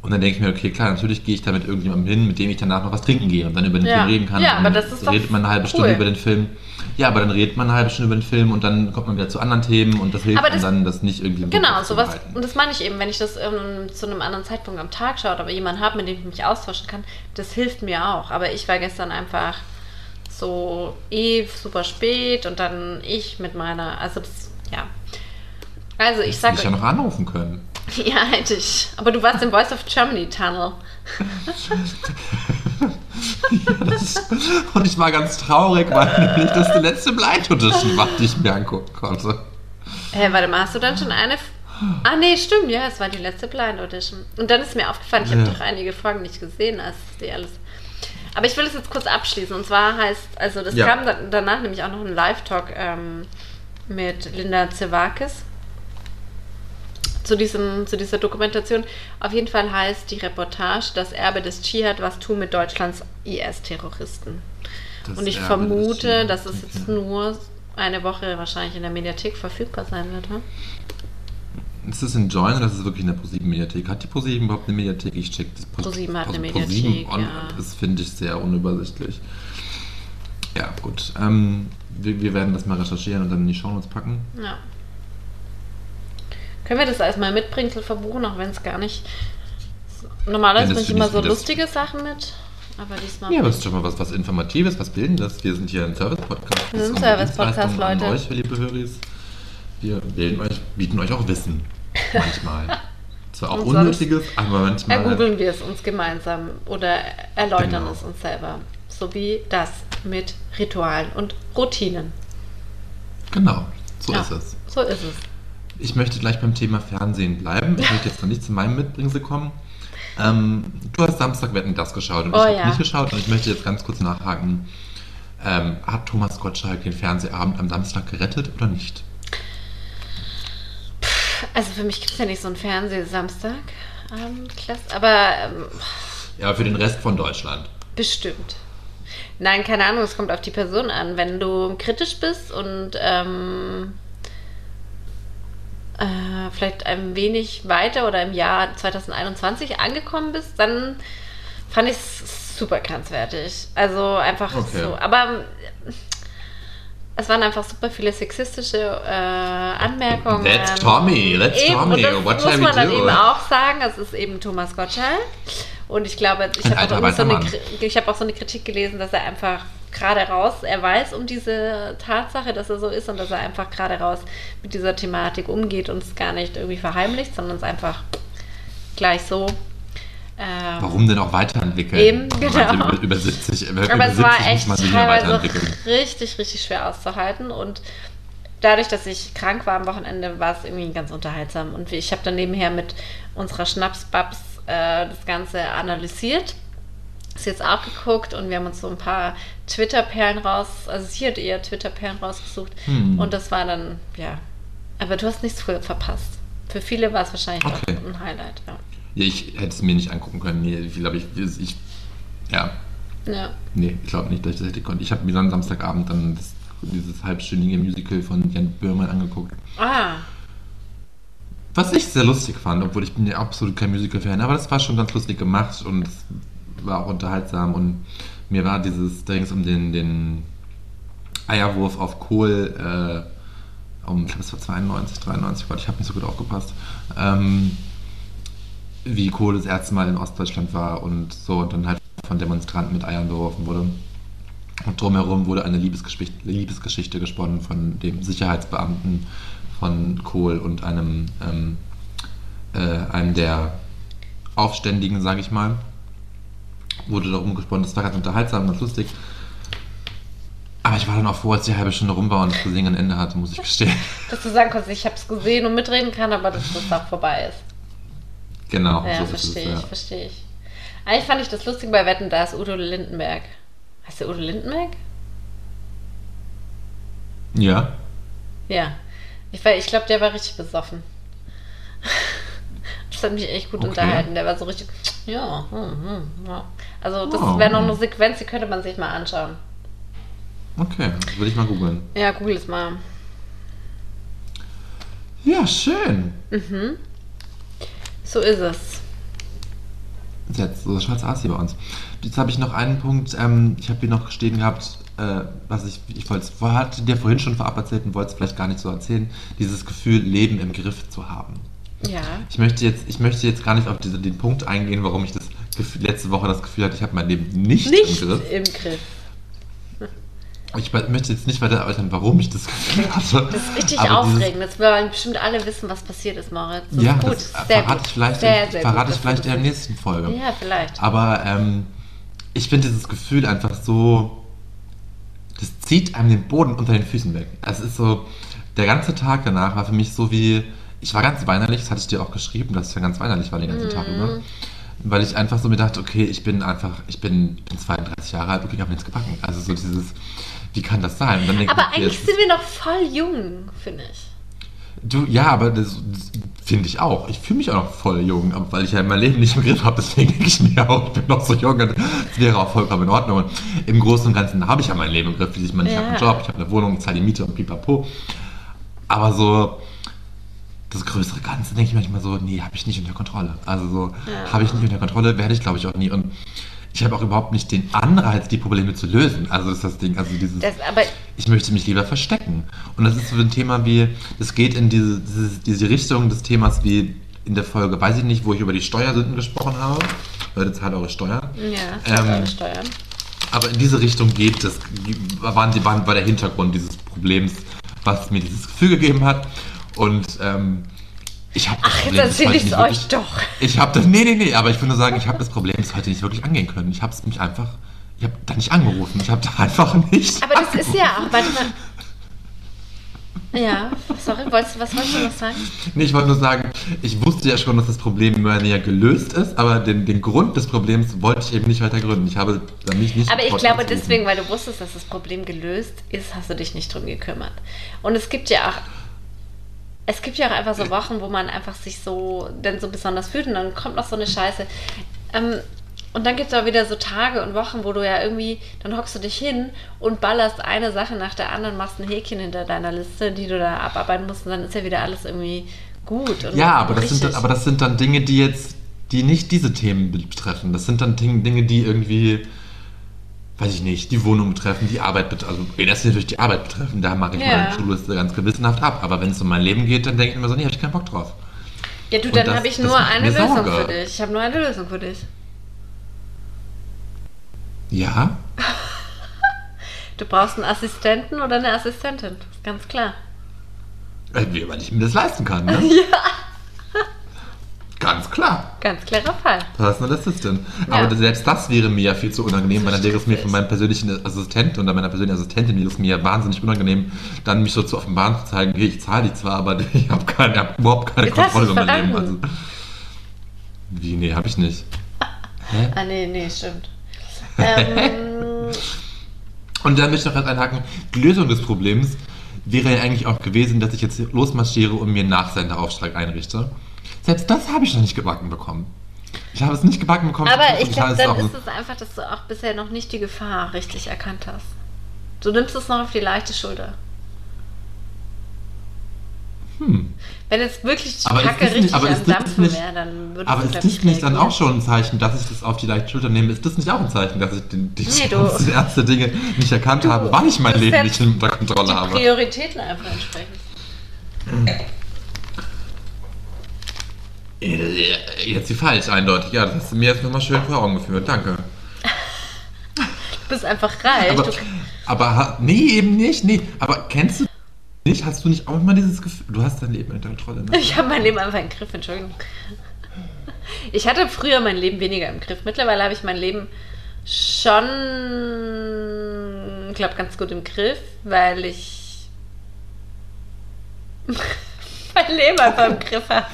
Und dann denke ich mir, okay, klar, natürlich gehe ich da mit irgendjemandem hin, mit dem ich danach noch was trinken gehe und dann über den Ja. Film reden kann. Ja, aber das ist redet man eine halbe cool. Stunde über den Film. Ja, aber dann redet man eine halbe Stunde über den Film und dann kommt man wieder zu anderen Themen und das hilft Aber das- dann, das nicht irgendwie Genau, sowas. Und das meine ich eben, wenn ich das ähm, zu einem anderen Zeitpunkt am Tag schaue, aber jemanden habe, mit dem ich mich austauschen kann, das hilft mir auch. Aber ich war gestern einfach so eh super spät und dann ich mit meiner, also das, ja. Also ich sage dich ja noch anrufen können. ja, hätte ich. Aber du warst im Voice of Germany Tunnel. Das, und ich war ganz traurig, weil nämlich das die letzte Blind Audition war, die ich mir angucken konnte. Hä, warte mal, hast du dann schon eine? Ah, nee, stimmt, ja, es war die letzte Blind Audition. Und dann ist mir aufgefallen, ich habe Ja. doch einige Folgen nicht gesehen, als die alles. Aber ich will es jetzt kurz abschließen. Und zwar heißt, also das Ja. kam da, danach nämlich auch noch ein Live-Talk ähm, mit Linda Zervakis zu, diesem, zu dieser Dokumentation. Auf jeden Fall heißt die Reportage Das Erbe des Dschihad, was tun mit Deutschlands IS-Terroristen. Und ich Erbe vermute, dass es jetzt okay. nur eine Woche wahrscheinlich in der Mediathek verfügbar sein wird. Hm? Ist das in Join oder ist es wirklich in der ProSieben-Mediathek? Hat die ProSieben überhaupt eine Mediathek? Ich check das. Pro- ProSieben hat eine Mediathek, ja. Das finde ich sehr unübersichtlich. Ja, gut. Ähm, wir, wir werden das mal recherchieren und dann in die Shownotes packen. Ja. Können wir das als mal Mitbringsel verbuchen, auch wenn es gar nicht. Normalerweise bringe ich immer so lustige Sachen mit, aber diesmal. Ja, aber es ist schon mal was, was Informatives, was Bildendes. Wir sind hier ein Service-Podcast. Wir sind Service-Podcast, Dienstleistung an Leute. euch, liebe Höris. Wir bilden euch, bieten euch auch Wissen. Manchmal. Zwar auch unnötiges, aber manchmal. Ergoogeln wir es uns gemeinsam oder erläutern Genau. es uns selber. So wie das mit Ritualen und Routinen. Genau, so Ja. ist es. So ist es. Ich möchte gleich beim Thema Fernsehen bleiben. Ich möchte jetzt noch nicht zu meinem Mitbringsel kommen. Ähm, du hast Samstag Wetten das geschaut und Oh ich habe ja. nicht geschaut und ich möchte jetzt ganz kurz nachhaken. Ähm, hat Thomas Gottschalk den Fernsehabend am Samstag gerettet oder nicht? Also für mich gibt es ja nicht so einen Fernsehsamstag. Ähm, klasse, aber ähm, Ja, für den Rest von Deutschland. Bestimmt. Nein, keine Ahnung, es kommt auf die Person an. Wenn du kritisch bist und ähm, äh, vielleicht ein wenig weiter oder im Jahr 2021 angekommen bist, dann fand ich es super grenzwertig. Also einfach Okay. so. Aber äh, es waren einfach super viele sexistische äh, Anmerkungen. That's Tommy, that's eben, Tommy. Das What muss man dann do? eben auch sagen. Es ist eben Thomas Gottschalk. Und ich glaube, ich habe auch, so habe auch so eine Kritik gelesen, dass er einfach gerade raus, er weiß um diese Tatsache, dass er so ist und dass er einfach gerade raus mit dieser Thematik umgeht und es gar nicht irgendwie verheimlicht, sondern es einfach gleich so. Ähm, Warum denn auch weiterentwickeln? Eben, genau. Über, über 70, über Aber es 70 war echt teilweise richtig, richtig schwer auszuhalten. Und dadurch, dass ich krank war am Wochenende, war es irgendwie ganz unterhaltsam. Und ich habe dann nebenher mit unserer Schnapsbabs äh, das Ganze analysiert. Ist jetzt auch geguckt und wir haben uns so ein paar Twitter-Perlen raus, also sie hat eher Twitter-Perlen rausgesucht. Hm. Und das war dann, ja. Aber du hast nichts verpasst. Für viele war es wahrscheinlich Okay. ein Highlight, ja. Ja, ich hätte es mir nicht angucken können. Nee, ich glaube, ich, ich, ja, Ja. nee, ich glaube nicht, dass ich das hätte können. Ich habe mir dann Samstagabend dann das, dieses halbstündige Musical von Jan Böhmermann angeguckt. Ah, Was ich sehr lustig fand, obwohl ich bin ja absolut kein Musical-Fan, aber das war schon ganz lustig gemacht und war auch unterhaltsam und mir war dieses, da um den, den Eierwurf auf Kohl, äh, um, ich glaube es war 92, 93, Gott, ich habe nicht so gut aufgepasst, ähm, wie Kohl das erste Mal in Ostdeutschland war und so und dann halt von Demonstranten mit Eiern beworfen wurde. Und drumherum wurde eine Liebesgeschichte, Liebesgeschichte gesponnen von dem Sicherheitsbeamten von Kohl und einem, ähm, äh, einem der Aufständigen, sage ich mal. Wurde darum gesponnen. Das war ganz unterhaltsam, ganz lustig. Aber ich war dann auch froh, als die halbe Stunde rum war und das Gesingen ein Ende hatte, muss ich gestehen. dass du sagen konntest, ich habe es gesehen und mitreden kann, aber dass das auch vorbei ist. Genau, Ja, so verstehe ich, Ja. verstehe ich. Eigentlich fand ich das lustig bei Wetten, da ist Udo Lindenberg. Heißt der Udo Lindenberg? ja. Ja. Ich, ich glaube, der war richtig besoffen. Das hat mich echt gut Okay. unterhalten. Der war so richtig, ja, hm, hm, ja. Also das Oh. wäre noch eine Sequenz, die könnte man sich mal anschauen. Okay, will ich mal googeln. Ja, google es mal. Ja, schön. So ist es. Jetzt, so schaut's aus hier bei uns. Jetzt habe ich noch einen Punkt. Ähm, ich habe hier noch stehen gehabt, äh, was ich, ich wollte es, hatte dir vorhin schon vorab erzählt und wollte es vielleicht gar nicht so erzählen, dieses Gefühl, Leben im Griff zu haben. Ja. Ich möchte jetzt, ich möchte jetzt gar nicht auf diese, den Punkt eingehen, warum ich das Gefühl, letzte Woche das Gefühl hatte, ich habe mein Leben nicht, Nicht im Griff. im Griff. Ich möchte jetzt nicht weiter erläutern, warum ich das Gefühl hatte. Das ist richtig aber dieses- aufregend. Jetzt wollen bestimmt alle wissen, was passiert ist, Moritz. Das ja, ist gut. das sehr verrate gut. ich vielleicht, sehr, sehr verrate gut, ich vielleicht in der das nächsten Folge. Ja, vielleicht. Aber ähm, ich finde dieses Gefühl einfach so, das zieht einem den Boden unter den Füßen weg. Es ist so, der ganze Tag danach war für mich so wie, ich war ganz weinerlich, das hatte ich dir auch geschrieben, dass ich ja ganz weinerlich war den ganzen Tag Mhm. über. Weil ich einfach so mir dachte, okay, ich bin einfach, ich bin, bin 32 Jahre alt, okay, ich habe nichts gebacken. Also so dieses, wie kann das sein? Aber ich, okay, eigentlich sind wir noch voll jung, finde ich. Du, ja, aber das, das finde ich auch. Ich fühle mich auch noch voll jung, weil ich ja mein Leben nicht im Griff habe. Deswegen denke ich mir auch, ich bin noch so jung das wäre auch vollkommen in Ordnung. Und im Großen und Ganzen habe ich ja mein Leben im Griff. Ich meine, ich Ja. habe einen Job, ich habe eine Wohnung, ich zahle die Miete und pipapo. Aber so das größere Ganze denke ich manchmal so, nee, habe ich nicht unter Kontrolle. Also so, Ja. habe ich nicht unter Kontrolle, werde ich glaube ich auch nie. Und ich habe auch überhaupt nicht den Anreiz, die Probleme zu lösen. Also ist das Ding, also dieses Das, aber ich möchte mich lieber verstecken. Und das ist so ein Thema wie, das geht in diese, diese, diese Richtung des Themas wie in der Folge, weiß ich nicht, wo ich über die Steuersünden gesprochen habe. Leute, zahlt eure Steuern. ja, Ähm, eure Steuern. Aber in diese Richtung geht das, waren waren, war der Hintergrund dieses Problems, was mir dieses Gefühl gegeben hat. Und ähm, ich habe das Ach, jetzt Problem bis erzähle ich es euch wirklich- doch. Ich habe das, nee, nee, nee, aber ich will nur sagen, ich habe das Problem bis heute nicht wirklich angehen können. Ich habe es mich einfach, ich habe da nicht angerufen. Ich habe da einfach nicht. Aber das ist ja auch, warte mal. Ja, sorry, wolltest, du- was wolltest du noch sagen? Nee, ich wollte nur sagen, ich wusste ja schon, dass das Problem mehr weniger gelöst ist, aber den, den Grund des Problems wollte ich eben nicht weiter gründen. Ich habe mich nicht. Aber ich glaube, deswegen, weil du wusstest, dass das Problem gelöst ist, hast du dich nicht drum gekümmert. Und es gibt ja auch, es gibt ja auch einfach so Wochen, wo man einfach sich so, dann so besonders fühlt und dann kommt noch so eine Scheiße. Ähm, und dann gibt es auch wieder so Tage und Wochen, wo du ja irgendwie, dann hockst du dich hin und ballerst eine Sache nach der anderen, machst ein Häkchen hinter deiner Liste, die du da abarbeiten musst und dann ist ja wieder alles irgendwie gut. Ja, aber das, sind, richtig. dann- aber das sind dann Dinge, die jetzt, die nicht diese Themen betreffen. Das sind dann Ding- Dinge, die irgendwie, weiß ich nicht, die Wohnung betreffen, die Arbeit betreffen. Also, das natürlich die Arbeit betreffen, da mache ich Ja. meine To-Do-Liste ganz gewissenhaft ab. Aber wenn es um mein Leben geht, dann denke ich mir so, nee, habe ich keinen Bock drauf. Ja, du, Und dann habe ich nur eine Lösung Sorge. für dich. Ich habe nur eine Lösung für dich. Ja? Du brauchst einen Assistenten oder eine Assistentin. Ist ganz klar. Äh, Wie, weil ich mir das leisten kann, ne? Ja. Ganz klar. Ganz klarer Fall. Personal Assistant. Ja. Aber selbst das wäre mir ja viel zu unangenehm, weil dann wäre es mir von meinem persönlichen Assistenten oder meiner persönlichen Assistentin wäre es mir wahnsinnig unangenehm, dann mich so zu offenbaren zu zeigen, hey, ich zahle die zwar, aber ich habe hab überhaupt keine Jetzt Kontrolle über mein Leben. Also, wie? Nee, habe ich nicht. Hä? Ah, nee, nee, stimmt. ähm, Und dann möchte ich noch ganz einhaken, die Lösung des Problems wäre ja eigentlich auch gewesen, dass ich jetzt losmarschiere und mir einen Nachsenderauftrag einrichte. Selbst das habe ich noch nicht gebacken bekommen. Ich habe es nicht gebacken bekommen. aber ich glaube, es dann ist es einfach, dass du auch bisher noch nicht die Gefahr richtig erkannt hast. Du nimmst es noch auf die leichte Schulter. Hm. Wenn jetzt wirklich die Aber ist Kacke das nicht- richtig aber am Dampfen wäre, dann würdest Aber du, ist das ich, nicht dann auch schon ein Zeichen, dass ich das auf die leichte Schulter nehme? Ist das nicht auch ein Zeichen, dass ich den, die Nee, du- erste Dinge nicht erkannt Du- habe, weil ich mein Leben nicht unter Kontrolle Die habe? Prioritäten einfach entsprechend. Äh, Jetzt die falsch, eindeutig. Ja, das hast du mir jetzt nochmal schön vor Augen geführt. Danke. Du bist einfach reich. Aber, aber nee, eben nicht. Nee, aber kennst du nicht? Hast du nicht auch mal dieses Gefühl? Du hast dein Leben unter Kontrolle. Ne? Ich habe mein Leben einfach im Griff, Entschuldigung. Ich hatte früher mein Leben weniger im Griff. Mittlerweile habe ich mein Leben schon, ich glaube, ganz gut im Griff, weil ich mein Leben einfach im Griff habe.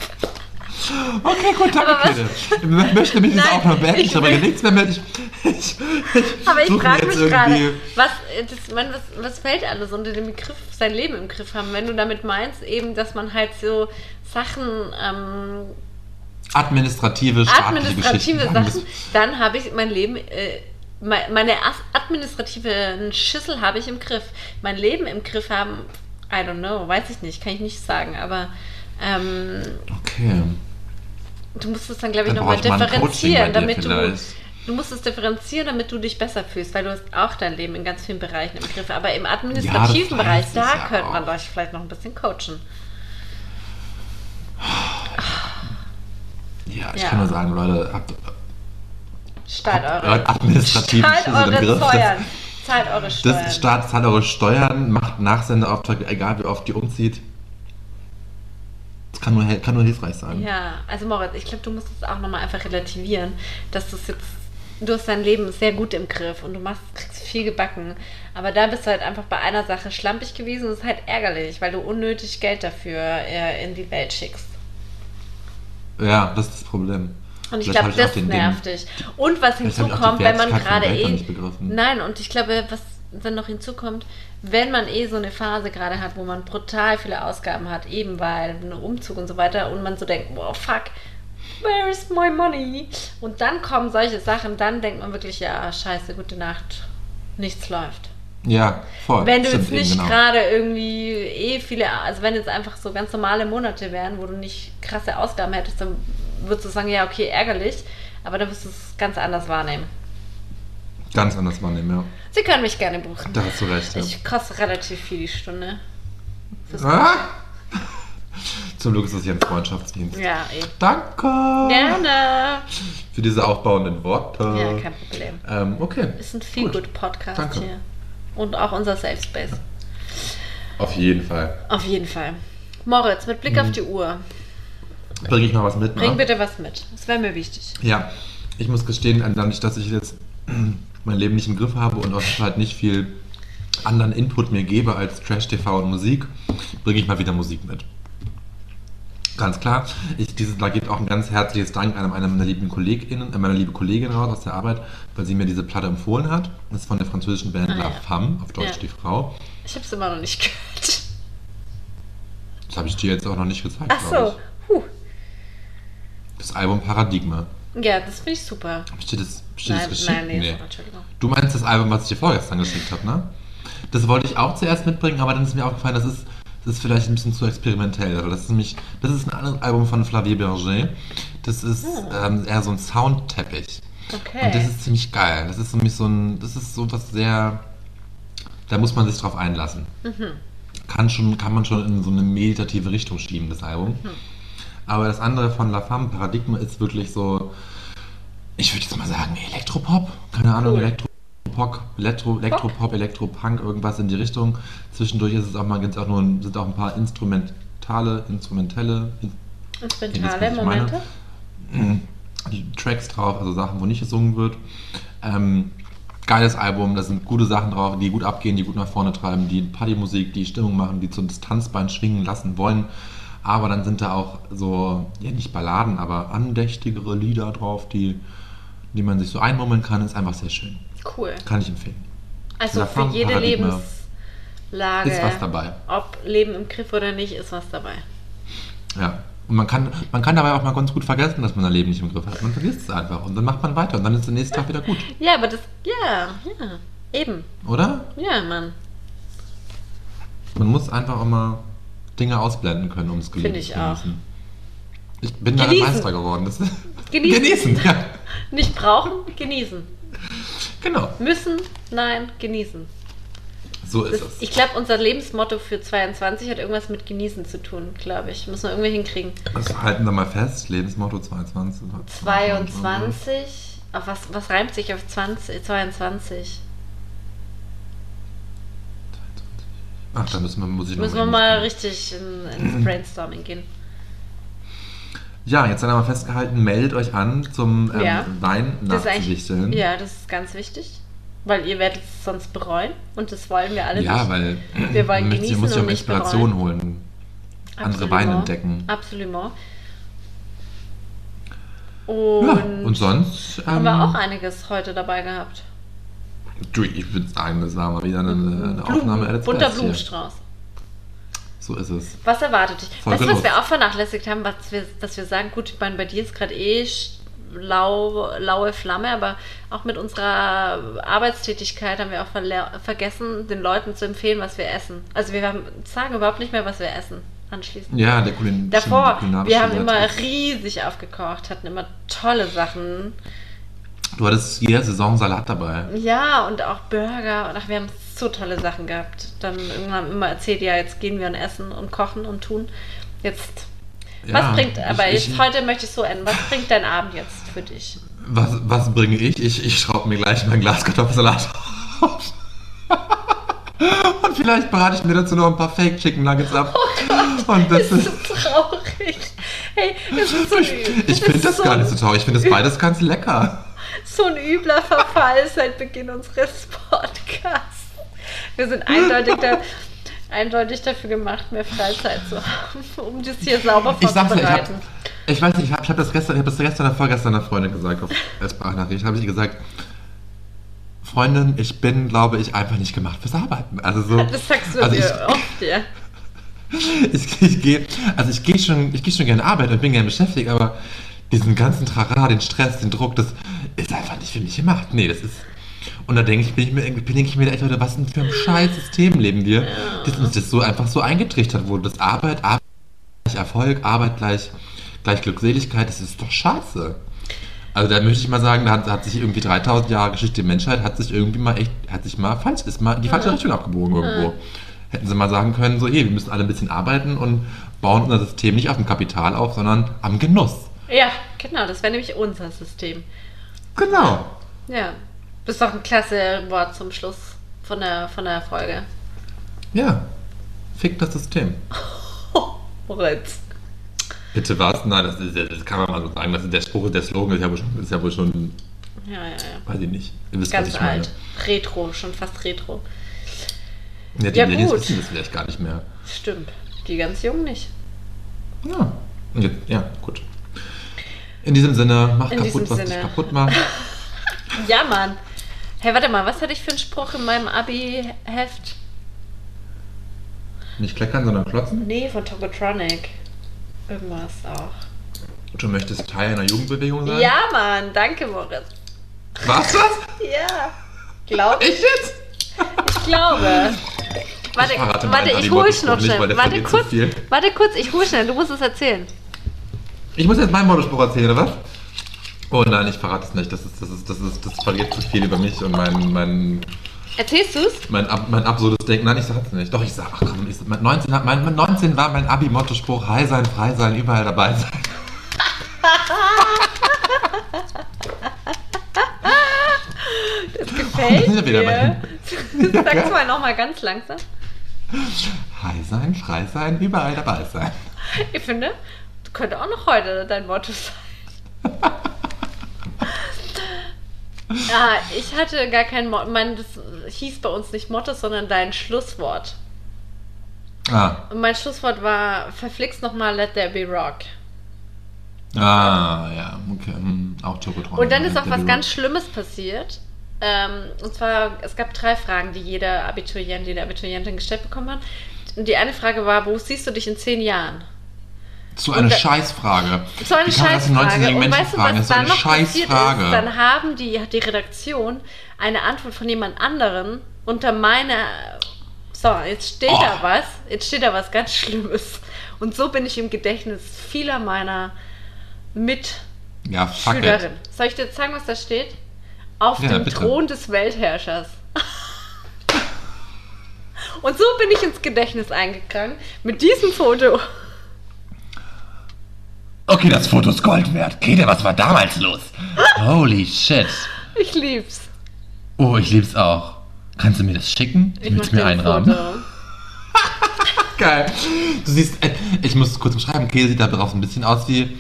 Okay, gut, danke, Aber Käthe. Ich möchte mich jetzt auch noch beenden. ich Ich habe nichts mehr mit. Ich, ich, Aber ich suche mir frage mich gerade, was, das, man, was, was fällt alles unter dem Begriff sein Leben im Griff haben? Wenn du damit meinst, eben, dass man halt so Sachen ähm, Administrative, administrative Sachen, dann habe ich mein Leben, äh, me- meine administrative Schüssel habe ich im Griff. Mein Leben im Griff haben, I don't know, weiß ich nicht, kann ich nicht sagen, aber ähm, Okay. du musst es dann, glaube ich, nochmal differenzieren, damit du, vielleicht. Du musst es differenzieren, damit du dich besser fühlst, weil du hast auch dein Leben in ganz vielen Bereichen im Griff. Aber im administrativen das Bereich, da ja könnte man euch vielleicht noch ein bisschen coachen. Ja, ich Ja. kann nur sagen, Leute, habt Habt eure, administrativen im eure Griff. Das- Steuern. Zahlt eure Steuern. Das Staat zahlt eure Steuern, macht Nachsendeaufträge, egal wie oft die umzieht. Das kann nur, kann nur hilfreich sein. Ja, also Moritz, ich glaube, du musst es auch nochmal einfach relativieren, dass du es jetzt, du hast dein Leben sehr gut im Griff und du machst, kriegst viel gebacken, aber da bist du halt einfach bei einer Sache schlampig gewesen und das ist halt ärgerlich, weil du unnötig Geld dafür äh, in die Welt schickst. Ja, das ist das Problem. Und ich glaube, das nervt dich. Und was hinzukommt, wenn man gerade eh. Nein, und ich glaube, was dann noch hinzukommt, wenn man eh so eine Phase gerade hat, wo man brutal viele Ausgaben hat, eben weil ein Umzug und so weiter, und man so denkt, wow, fuck, where is my money? Und dann kommen solche Sachen, dann denkt man wirklich, ja, scheiße, gute Nacht, nichts läuft. Ja, voll. Wenn du Stimmt jetzt nicht genau. gerade irgendwie eh viele, also wenn jetzt einfach so ganz normale Monate wären, wo du nicht krasse Ausgaben hättest, dann würdest du sagen, ja, okay, ärgerlich, aber dann wirst du es ganz anders wahrnehmen. Ganz anders wahrnehmen, ja. Sie können mich gerne buchen. Da hast du recht. Ja. Ich koste relativ viel die Stunde. Ah! Zum Glück ist das hier ein Freundschaftsdienst. Ja, eh. Danke Gerne. für diese aufbauenden Worte. Ja, kein Problem. ähm, okay. Ist ein viel gut Podcast Danke. hier. Und auch unser Safe Space. Auf jeden Fall. Auf jeden Fall. Moritz, mit Mhm. Blick auf die Uhr, Bring ich mal was mit? bring ne? bitte was mit. Das wäre mir wichtig. Ja, ich muss gestehen, dadurch, dass ich jetzt mein Leben nicht im Griff habe und auch halt nicht viel anderen Input mir gebe als Trash-TV und Musik, bringe ich mal wieder Musik mit. Ganz klar. Ich, dieses, da geht auch ein ganz herzliches Dank an eine meiner lieben Kolleginnen, äh, meiner liebe Kollegin raus aus der Arbeit, weil sie mir diese Platte empfohlen hat. Das ist von der französischen Band Ah, La ja. Femme, auf Deutsch Ja. die Frau. Ich habe es immer noch nicht gehört. Das habe ich dir jetzt auch noch nicht gezeigt, Ach so. Huh. Das Album Paradigma. Ja, das finde ich super. Ich dir das, hab ich dir das Nein, geschickt? nein, nee, Nee. Du meinst das Album, was ich dir vorgestern geschickt habe, ne? Das wollte ich auch zuerst mitbringen, aber dann ist mir aufgefallen, das ist, das ist vielleicht ein bisschen zu experimentell. Also das ist nämlich, das ist ein anderes Album von Flavie Berger. Das ist ähm, eher so ein Soundteppich. Okay. Und das ist ziemlich geil. Das ist mich so ein, das ist so was sehr, da muss man sich drauf einlassen. Kann, schon, kann man schon in so eine meditative Richtung schieben, das Album. Aber das andere von La Femme, Paradigma, ist wirklich so, ich würde jetzt mal sagen, Elektropop. Keine Ahnung, Cool. Elektropop, Elektro, Elektropop, Elektropunk, irgendwas in die Richtung. Zwischendurch ist es auch mal, gibt's auch nur, ein- sind auch ein paar instrumentale, instrumentelle in- Instrumentale was ich meine. Momente? Tracks drauf, also Sachen, wo nicht gesungen wird. Ähm, geiles Album, da sind gute Sachen drauf, die gut abgehen, die gut nach vorne treiben, die Partymusik, die Stimmung machen, die zum Tanzbein schwingen lassen wollen. Aber dann sind da auch so, ja nicht Balladen, aber andächtigere Lieder drauf, die, die man sich so einmummeln kann. Ist einfach sehr schön. Cool. Kann ich empfehlen. Also für jede Paradigma. Lebenslage, Ist was dabei. ob Leben im Griff oder nicht, ist was dabei. Ja. Und man kann, man kann dabei auch mal ganz gut vergessen, dass man sein Leben nicht im Griff hat. Man vergisst es einfach und dann macht man weiter und dann ist der nächste Tag wieder gut. Ja, aber das, ja, ja, eben. Oder? Ja, Mann. Man muss einfach auch mal Dinge ausblenden können, um es Finde gelingen ich zu auch. genießen. Ich bin da Genießen. Meister geworden. Das Genießen. genießen, ja. Nicht brauchen, genießen. Genau. Müssen, nein, genießen. So ist Das, es. ich glaube, unser Lebensmotto für 22 hat irgendwas mit genießen zu tun, glaube ich. Müssen wir irgendwie hinkriegen. Das halten wir mal fest. Lebensmotto 22. 22, auf was, was reimt sich auf 20, 22? Ach, da müssen wir, muss ich noch Müssen wir mal richtig in, ins Brainstorming gehen. Ja, jetzt haben wir festgehalten, meldet euch an zum ähm, Ja. Wein nachzuwichteln. ja, das ist ganz wichtig, weil ihr werdet es sonst bereuen und das wollen wir alle Ja, nicht. weil Wir wollen genießen muss sich und auch Inspiration bereuen. holen. Andere Absolument. Weine entdecken. Absolument. Ja, Und, und sonst ähm, haben wir auch einiges heute dabei gehabt. Du, ich würde sagen, das war mal wieder eine, eine Blumen, Aufnahme bunter. Blumenstrauß. So ist es. Was erwartet dich? Voll weißt du, was wir auch vernachlässigt haben, was wir, dass wir sagen, gut, ich meine, bei dir ist gerade eh lau, laue Flamme, aber auch mit unserer Arbeitstätigkeit haben wir auch vergessen, den Leuten zu empfehlen, was wir essen. Also wir haben, sagen überhaupt nicht mehr, was wir essen anschließend. Ja, der Kulin Davor, wir haben immer riesig aufgekocht, hatten immer tolle Sachen. Du hattest jede Saison Salat dabei. Ja, und auch Burger. Und ach, wir haben so tolle Sachen gehabt. Dann irgendwann immer erzählt, ja, jetzt gehen wir und essen und kochen und tun. Jetzt. Ja, was bringt, aber ich- jetzt ich- heute möchte ich so enden. Was bringt dein Abend jetzt für dich? Was, was bringe ich? Ich, ich schraube mir gleich mein Glas Kartoffelsalat auf. Und vielleicht berate ich mir dazu noch ein paar Fake Chicken Nuggets ab. Und das ist, ist so traurig. Hey, das ist so ich ich finde das gar nicht so traurig. Ich finde das beides ganz lecker. So ein übler Verfall seit Beginn unseres Podcasts. Wir sind eindeutig, da, eindeutig dafür gemacht, mehr Freizeit zu haben, um das hier sauber Ich dir, ich vorzubereiten. ich weiß nicht, ich habe ich hab das gestern, ich habe das gestern oder vorgestern einer Freundin gesagt, auf Sprachnachricht, habe ich gesagt, Freundin, ich bin, glaube ich, einfach nicht gemacht fürs Arbeiten. Also so, Das sagst du also ich, oft, ja. ich, ich gehe, also ich gehe schon, ich gehe schon gerne arbeiten und bin gerne beschäftigt, aber diesen ganzen Trara, den Stress, den Druck, das ist einfach nicht für mich gemacht. Nee, das ist. Und da denke ich, bin ich mir, denke ich mir echt, Leute, was denn für ein scheiß System leben wir, das uns das so einfach so eingetrichtert wurde. Das Arbeit, Arbeit gleich Erfolg, Arbeit gleich, gleich Glückseligkeit, das ist doch scheiße. Also da möchte ich mal sagen, da hat, hat sich irgendwie 3000 Jahre Geschichte der Menschheit, hat sich irgendwie mal echt, hat sich mal falsch, ist mal in die falsche Richtung abgebogen irgendwo. Hätten sie mal sagen können, so, hey, wir müssen alle ein bisschen arbeiten und bauen unser System nicht auf dem Kapital auf, sondern am Genuss. Ja, genau, das wäre nämlich unser System. Genau. Ja. Das ist doch ein klasse Wort zum Schluss von der, von der Folge. Ja. Fick das System. Moritz. Bitte was? Nein, das, ist, ja- das kann man mal so sagen. Das ist der Spruch, der Slogan ist ja wohl schon, ist ja wohl schon Ja, ja, ja. weiß ich nicht. Ihr wisst, was Ganz ich meine. alt. Retro, schon fast retro. Ja, die Ja, Millennials gut. wissen das vielleicht gar nicht mehr. Stimmt. Die ganz Jungen nicht. Ja. Ja, gut. In diesem Sinne, mach In kaputt, was Sinne. dich kaputt macht. Ja, Mann. Hey, warte mal, was hatte ich für einen Spruch in meinem Abi-Heft? Nicht kleckern, sondern klotzen. Nee, von Tokotronic. Irgendwas auch. Du möchtest Teil einer Jugendbewegung sein? Ja, Mann. Danke, Moritz. War's das? Ja. Glaub ich? Ich jetzt? Ich glaube. Warte, Ich warte, ich hol noch nicht, schnell. Warte kurz, warte kurz, ich hol schnell. Du musst es erzählen. Ich muss jetzt meinen Motorspruch erzählen, oder was? Oh nein, ich verrate es nicht. Das, ist, das, ist, das, ist, das verliert zu viel über mich und mein, mein, Erzählst du es? mein, mein absurdes Denken. Nein, ich sag's nicht. Doch, ich sag, ach komm, ich, mein 19, hat- mein, mein 19 war mein Abi-Mottospruch, high sein, frei sein, überall dabei sein. Das gefällt wieder mir. Ja, Sag's mal nochmal ganz langsam. High sein, frei sein, überall dabei sein. Ich finde, könnte auch noch heute dein Motto sein. ah, ich hatte gar kein Motto. Mein, das hieß bei uns nicht Motto, sondern dein Schlusswort. Ah, Und mein Schlusswort war, verflixt nochmal Let There Be Rock. ah ja, okay. hm, auch Chocotron. Und dann ist auch was ganz Schlimmes passiert. Ähm, und zwar, es gab drei Fragen, die jeder Abiturient, jede Abiturientin gestellt bekommen hat. Und die eine Frage war, wo siehst du dich in zehn Jahren? So eine da- Scheißfrage. So eine Wie kann man das Scheißfrage. 19-jährigen Und Menschen weißt du, fragen? was Das dann noch passiert Scheißfrage. ist? Dann haben die, hat die Redaktion eine Antwort von jemand anderen unter meiner... So, jetzt steht Oh. da was. Jetzt steht da was ganz Schlimmes. Und so bin ich im Gedächtnis vieler meiner Mitschülerinnen. Ja. Soll ich dir jetzt sagen, was da steht? Auf Ja, dem bitte. Thron des Weltherrschers. Und so bin ich ins Gedächtnis eingegangen. Mit diesem Foto. Okay, das Foto ist Gold wert. Kete, was war damals los? Holy shit. Ich lieb's. Oh, ich lieb's auch. Kannst du mir das schicken? Ich, mach mir ein einrahmen. Foto. Geil. Du siehst, äh, ich muss es kurz beschreiben. Kete sieht da draußen ein bisschen aus wie.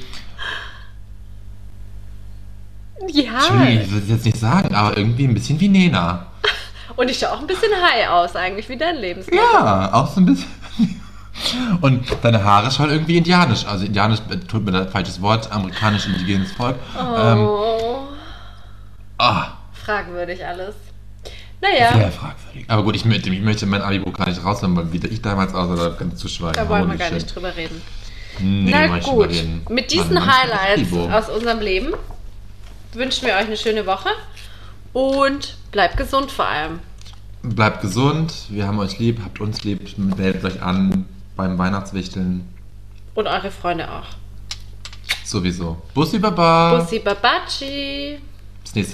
Ja. Entschuldigung, ich will es jetzt nicht sagen, aber irgendwie ein bisschen wie Nena. Und ich schaue auch ein bisschen high aus, eigentlich, wie dein Lebensmotto. Ja, auch so ein bisschen. Und deine Haare schauen irgendwie indianisch. Also indianisch, äh, tut mir leid, falsches Wort, amerikanisch-indigenes Volk. Ähm, Oh, ah, fragwürdig alles. sehr Naja, fragwürdig. Aber gut, ich möchte, ich möchte mein Abi-Buch gar nicht rausnehmen, weil wie ich damals aussah, da ganz zu schweigen. da wollen wir gar nicht drüber reden. Nee, Na gut, mit diesen Mann, Mann, Highlights aus unserem Leben wünschen wir euch eine schöne Woche und bleibt gesund vor allem. Bleibt gesund, wir haben euch lieb, habt uns lieb, meldet euch an beim Weihnachtswichteln. Und eure Freunde auch. Sowieso. Bussi Baba. Bussi Babaci. Bis nächste